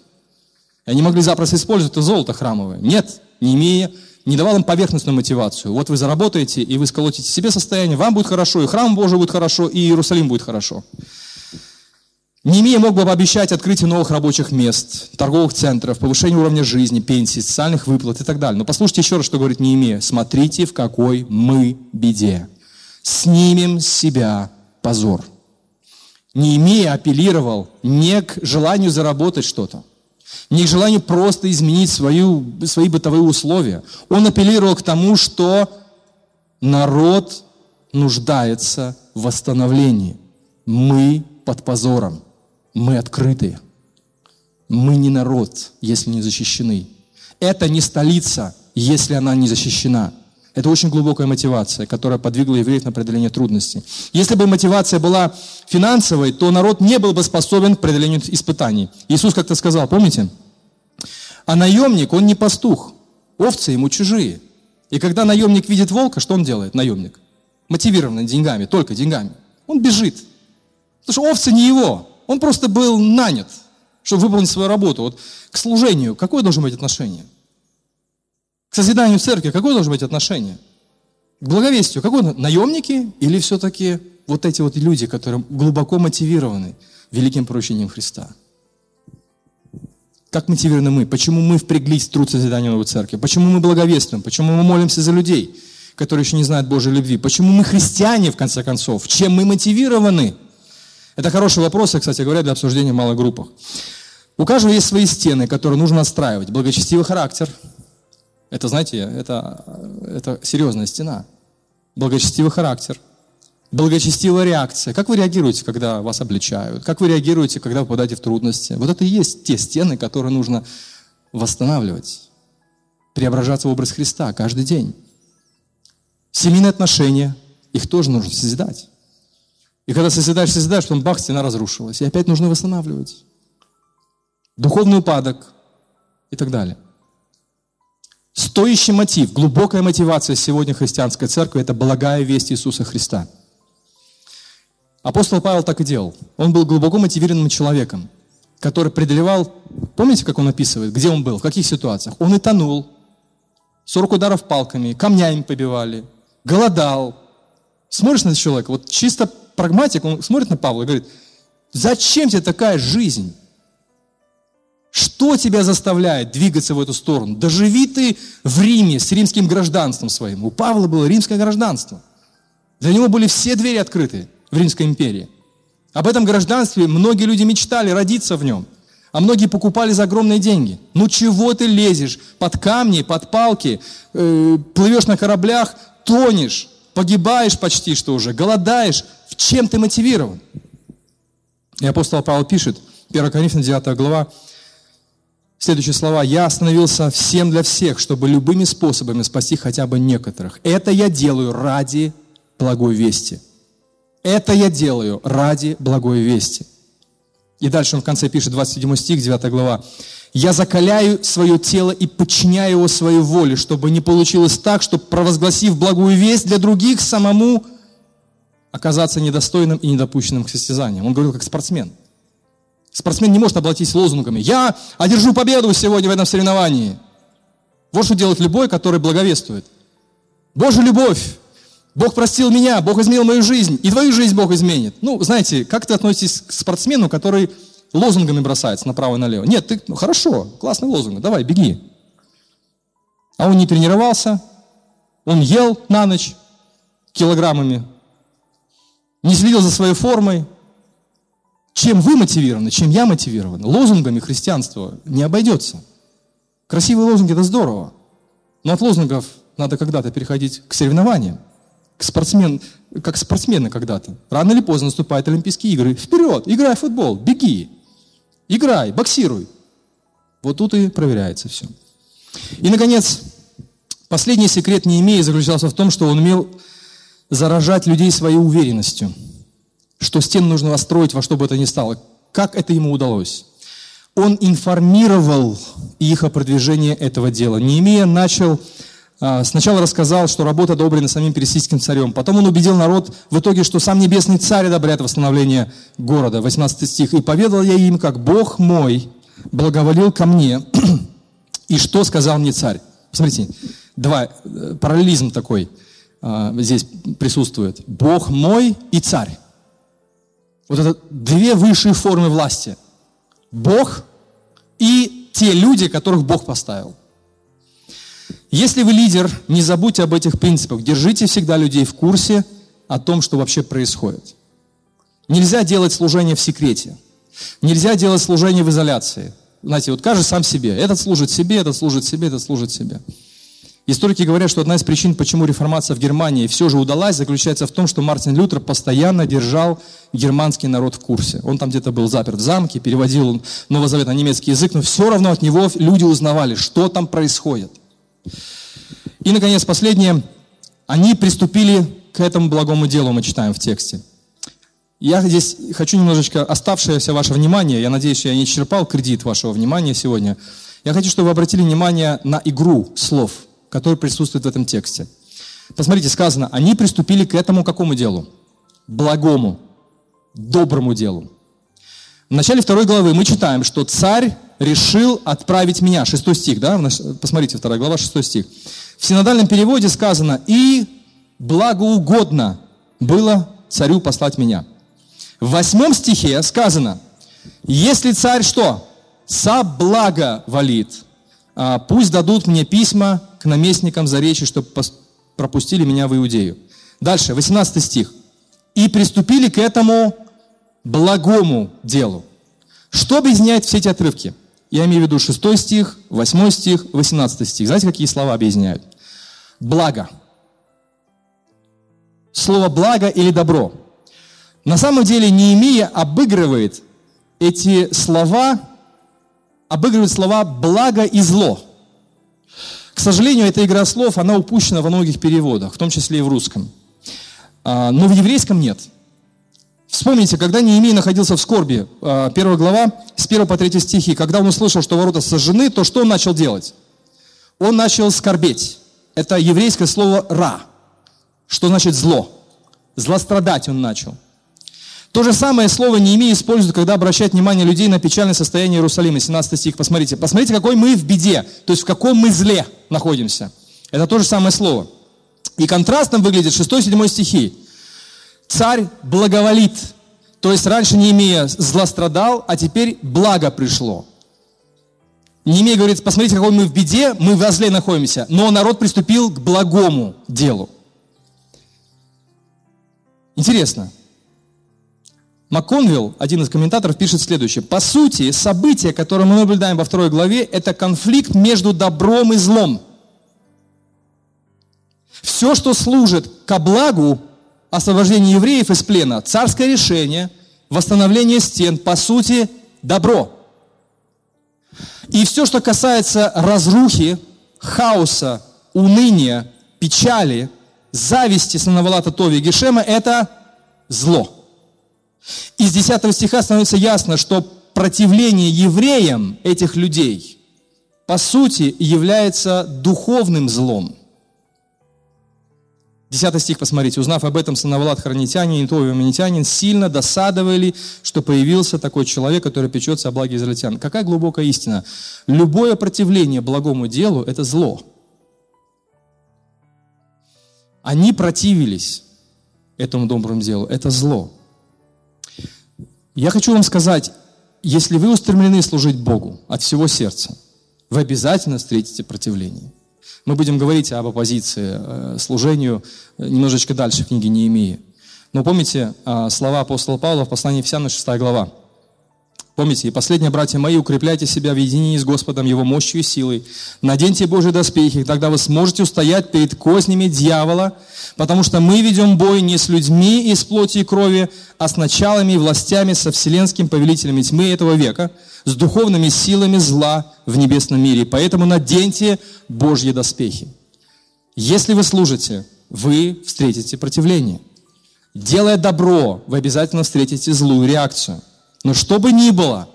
Speaker 2: И они могли запросто использовать это золото храмовое. Нет, не имея, не давал им поверхностную мотивацию. Вот вы заработаете, и вы сколотите себе состояние, вам будет хорошо, и храм Божий будет хорошо, и Иерусалим будет хорошо. Немия мог бы пообещать открытие новых рабочих мест, торговых центров, повышение уровня жизни, пенсий, социальных выплат и так далее. Но послушайте еще раз, что говорит Неемия. Смотрите, в какой мы беде. Снимем с себя позор. Неемия апеллировал не к желанию заработать что-то, не к желанию просто изменить свою, свои бытовые условия. Он апеллировал к тому, что народ нуждается в восстановлении. Мы под позором. Мы открытые. Мы не народ, если не защищены. Это не столица, если она не защищена. Это очень глубокая мотивация, которая подвигла евреев на преодоление трудностей. Если бы мотивация была финансовой, то народ не был бы способен к преодолению испытаний. Иисус как-то сказал, помните? А наемник, он не пастух. Овцы ему чужие. И когда наемник видит волка, что он делает, наемник? Мотивированный деньгами, только деньгами. Он бежит. Потому что овцы не его. Он просто был нанят, чтобы выполнить свою работу. Вот к служению какое должно быть отношение? К созиданию церкви какое должно быть отношение? К благовестию какое? Наемники или все-таки вот эти вот люди, которые глубоко мотивированы великим поручением Христа. Как мотивированы мы? Почему мы впряглись в труд созидания новой церкви? Почему мы благовествуем? Почему мы молимся за людей, которые еще не знают Божьей любви? Почему мы христиане, в конце концов? Чем мы мотивированы? Это хороший вопрос, кстати говоря, для обсуждения в малых группах. У каждого есть свои стены, которые нужно отстраивать. Благочестивый характер. Это, знаете, это, это серьезная стена. Благочестивый характер. Благочестивая реакция. Как вы реагируете, когда вас обличают? Как вы реагируете, когда вы попадаете в трудности? Вот это и есть те стены, которые нужно восстанавливать. Преображаться в образ Христа каждый день. Семейные отношения, их тоже нужно созидать. И когда созидаешь, созидаешь, потом бах, стена разрушилась. И опять нужно восстанавливать духовный упадок и так далее. Стоящий мотив, глубокая мотивация сегодня христианской церкви – это благая весть Иисуса Христа. Апостол Павел так и делал. Он был глубоко мотивированным человеком, который преодолевал, помните, как он описывает, где он был, в каких ситуациях? Он и тонул, 40 ударов палками, камнями побивали, голодал. Смотришь на человека, вот чисто прагматик, он смотрит на Павла и говорит, зачем тебе такая жизнь? Что тебя заставляет двигаться в эту сторону? Доживи ты в Риме с римским гражданством своим. У Павла было римское гражданство. Для него были все двери открыты в Римской империи. Об этом гражданстве многие люди мечтали родиться в нем. А многие покупали за огромные деньги. Ну чего ты лезешь? Под камни, под палки, э, плывешь на кораблях, тонешь, погибаешь почти что уже, голодаешь. В чем ты мотивирован? И апостол Павел пишет, 1 Коринфянам 9 глава, Следующие слова. «Я остановился всем для всех, чтобы любыми способами спасти хотя бы некоторых. Это я делаю ради благой вести». Это я делаю ради благой вести. И дальше он в конце пишет, 27 стих, 9 глава. «Я закаляю свое тело и подчиняю его своей воле, чтобы не получилось так, чтобы, провозгласив благую весть для других, самому оказаться недостойным и недопущенным к состязаниям». Он говорил как спортсмен – Спортсмен не может обладать лозунгами. Я одержу победу сегодня в этом соревновании. Вот что делает любой, который благовествует. Божья любовь. Бог простил меня, Бог изменил мою жизнь, и твою жизнь Бог изменит. Ну, знаете, как ты относитесь к спортсмену, который лозунгами бросается направо и налево? Нет, ты, ну, хорошо, классный лозунг, давай, беги. А он не тренировался, он ел на ночь килограммами, не следил за своей формой, чем вы мотивированы, чем я мотивирован? Лозунгами христианства не обойдется. Красивые лозунги – это здорово. Но от лозунгов надо когда-то переходить к соревнованиям. Спортсмен, как спортсмены когда-то. Рано или поздно наступают Олимпийские игры. Вперед, играй в футбол, беги. Играй, боксируй. Вот тут и проверяется все. И, наконец, последний секрет Неемея заключался в том, что он умел заражать людей своей уверенностью – что стену нужно построить во что бы это ни стало. Как это ему удалось? Он информировал их о продвижении этого дела. Неемия начал, сначала рассказал, что работа одобрена самим персидским царем. Потом он убедил народ в итоге, что сам небесный царь одобряет восстановление города. 18 стих. «И поведал я им, как Бог мой благоволил ко мне, и что сказал мне царь». Посмотрите, два, э, параллелизм такой а, здесь присутствует. Бог мой и царь. Вот это две высшие формы власти. Бог и те люди, которых Бог поставил. Если вы лидер, не забудьте об этих принципах. Держите всегда людей в курсе о том, что вообще происходит. Нельзя делать служение в секрете. Нельзя делать служение в изоляции. Знаете, вот каждый сам себе. Этот служит себе, этот служит себе, этот служит себе. Историки говорят, что одна из причин, почему реформация в Германии все же удалась, заключается в том, что Мартин Лютер постоянно держал германский народ в курсе. Он там где-то был заперт в замке, переводил Новый Завет на немецкий язык, но все равно от него люди узнавали, что там происходит. И, наконец, последнее. Они приступили к этому благому делу, мы читаем в тексте. Я здесь хочу немножечко оставшееся ваше внимание, я надеюсь, я не черпал кредит вашего внимания сегодня. Я хочу, чтобы вы обратили внимание на игру слов – который присутствует в этом тексте. Посмотрите, сказано, они приступили к этому какому делу? Благому, доброму делу. В начале второй главы мы читаем, что царь решил отправить меня. Шестой стих, да? Посмотрите, вторая глава, шестой стих. В синодальном переводе сказано, и благоугодно было царю послать меня. В восьмом стихе сказано, если царь что? Соблаго валит. А, пусть дадут мне письма к наместникам за речи, чтобы пропустили меня в Иудею. Дальше, 18 стих. И приступили к этому благому делу. Что объединяет все эти отрывки? Я имею в виду 6 стих, 8 стих, 18 стих. Знаете, какие слова объединяют? Благо. Слово благо или добро. На самом деле Неемия обыгрывает эти слова, обыгрывает слова благо и зло. К сожалению, эта игра слов, она упущена во многих переводах, в том числе и в русском. А, но в еврейском нет. Вспомните, когда Неемия находился в скорби, а, первая глава, с 1 по 3 стихи, когда он услышал, что ворота сожжены, то что он начал делать? Он начал скорбеть. Это еврейское слово «ра», что значит «зло». Злострадать он начал. То же самое слово Неемия использует, когда обращает внимание людей на печальное состояние Иерусалима. 17 стих, посмотрите. Посмотрите, какой мы в беде, то есть в каком мы зле находимся. Это то же самое слово. И контрастом выглядит 6-7 стихи. Царь благоволит. То есть раньше Неемия злострадал, а теперь благо пришло. Неемия говорит, посмотрите, какой мы в беде, мы в зле находимся. Но народ приступил к благому делу. Интересно. МакКонвилл, один из комментаторов, пишет следующее. По сути, события, которые мы наблюдаем во второй главе, это конфликт между добром и злом. Все, что служит ко благу освобождения евреев из плена, царское решение, восстановление стен, по сути, добро. И все, что касается разрухи, хаоса, уныния, печали, зависти Санавалата Тови и Гешема, это зло. Из 10 стиха становится ясно, что противление евреям этих людей, по сути, является духовным злом. 10 стих, посмотрите. «Узнав об этом, Санавалат Хранитянин и Тови Манитянин сильно досадовали, что появился такой человек, который печется о благе израильтян». Какая глубокая истина? Любое противление благому делу – это зло. Они противились этому доброму делу. Это зло. Я хочу вам сказать, если вы устремлены служить Богу от всего сердца, вы обязательно встретите противление. Мы будем говорить об оппозиции э, служению э, немножечко дальше в книге Неемии. Но помните э, слова апостола Павла в послании Ефесянам 6 глава. Помните, и последние, братья мои, укрепляйте себя в единении с Господом, Его мощью и силой. Наденьте Божьи доспехи, тогда вы сможете устоять перед кознями дьявола, потому что мы ведем бой не с людьми из плоти и крови, а с началами и властями, со вселенским повелителями тьмы этого века, с духовными силами зла в небесном мире. Поэтому наденьте Божьи доспехи. Если вы служите, вы встретите противление. Делая добро, вы обязательно встретите злую реакцию – но что бы ни было,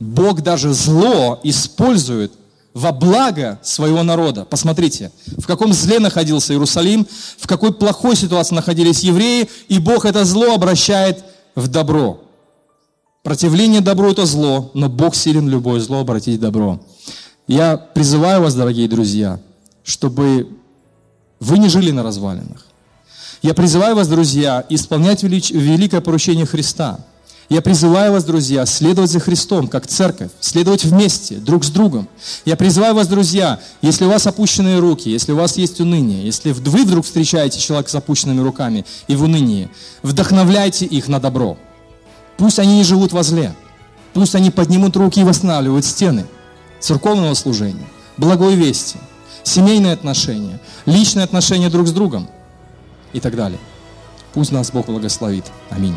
Speaker 2: Бог даже зло использует во благо своего народа. Посмотрите, в каком зле находился Иерусалим, в какой плохой ситуации находились евреи, и Бог это зло обращает в добро. Противление добру – это зло, но Бог силен любое зло обратить в добро. Я призываю вас, дорогие друзья, чтобы вы не жили на развалинах. Я призываю вас, друзья, исполнять великое поручение Христа – я призываю вас, друзья, следовать за Христом, как церковь, следовать вместе, друг с другом. Я призываю вас, друзья, если у вас опущенные руки, если у вас есть уныние, если вы вдруг встречаете человека с опущенными руками и в унынии, вдохновляйте их на добро. Пусть они не живут во зле. Пусть они поднимут руки и восстанавливают стены церковного служения, благой вести, семейные отношения, личные отношения друг с другом и так далее. Пусть нас Бог благословит. Аминь.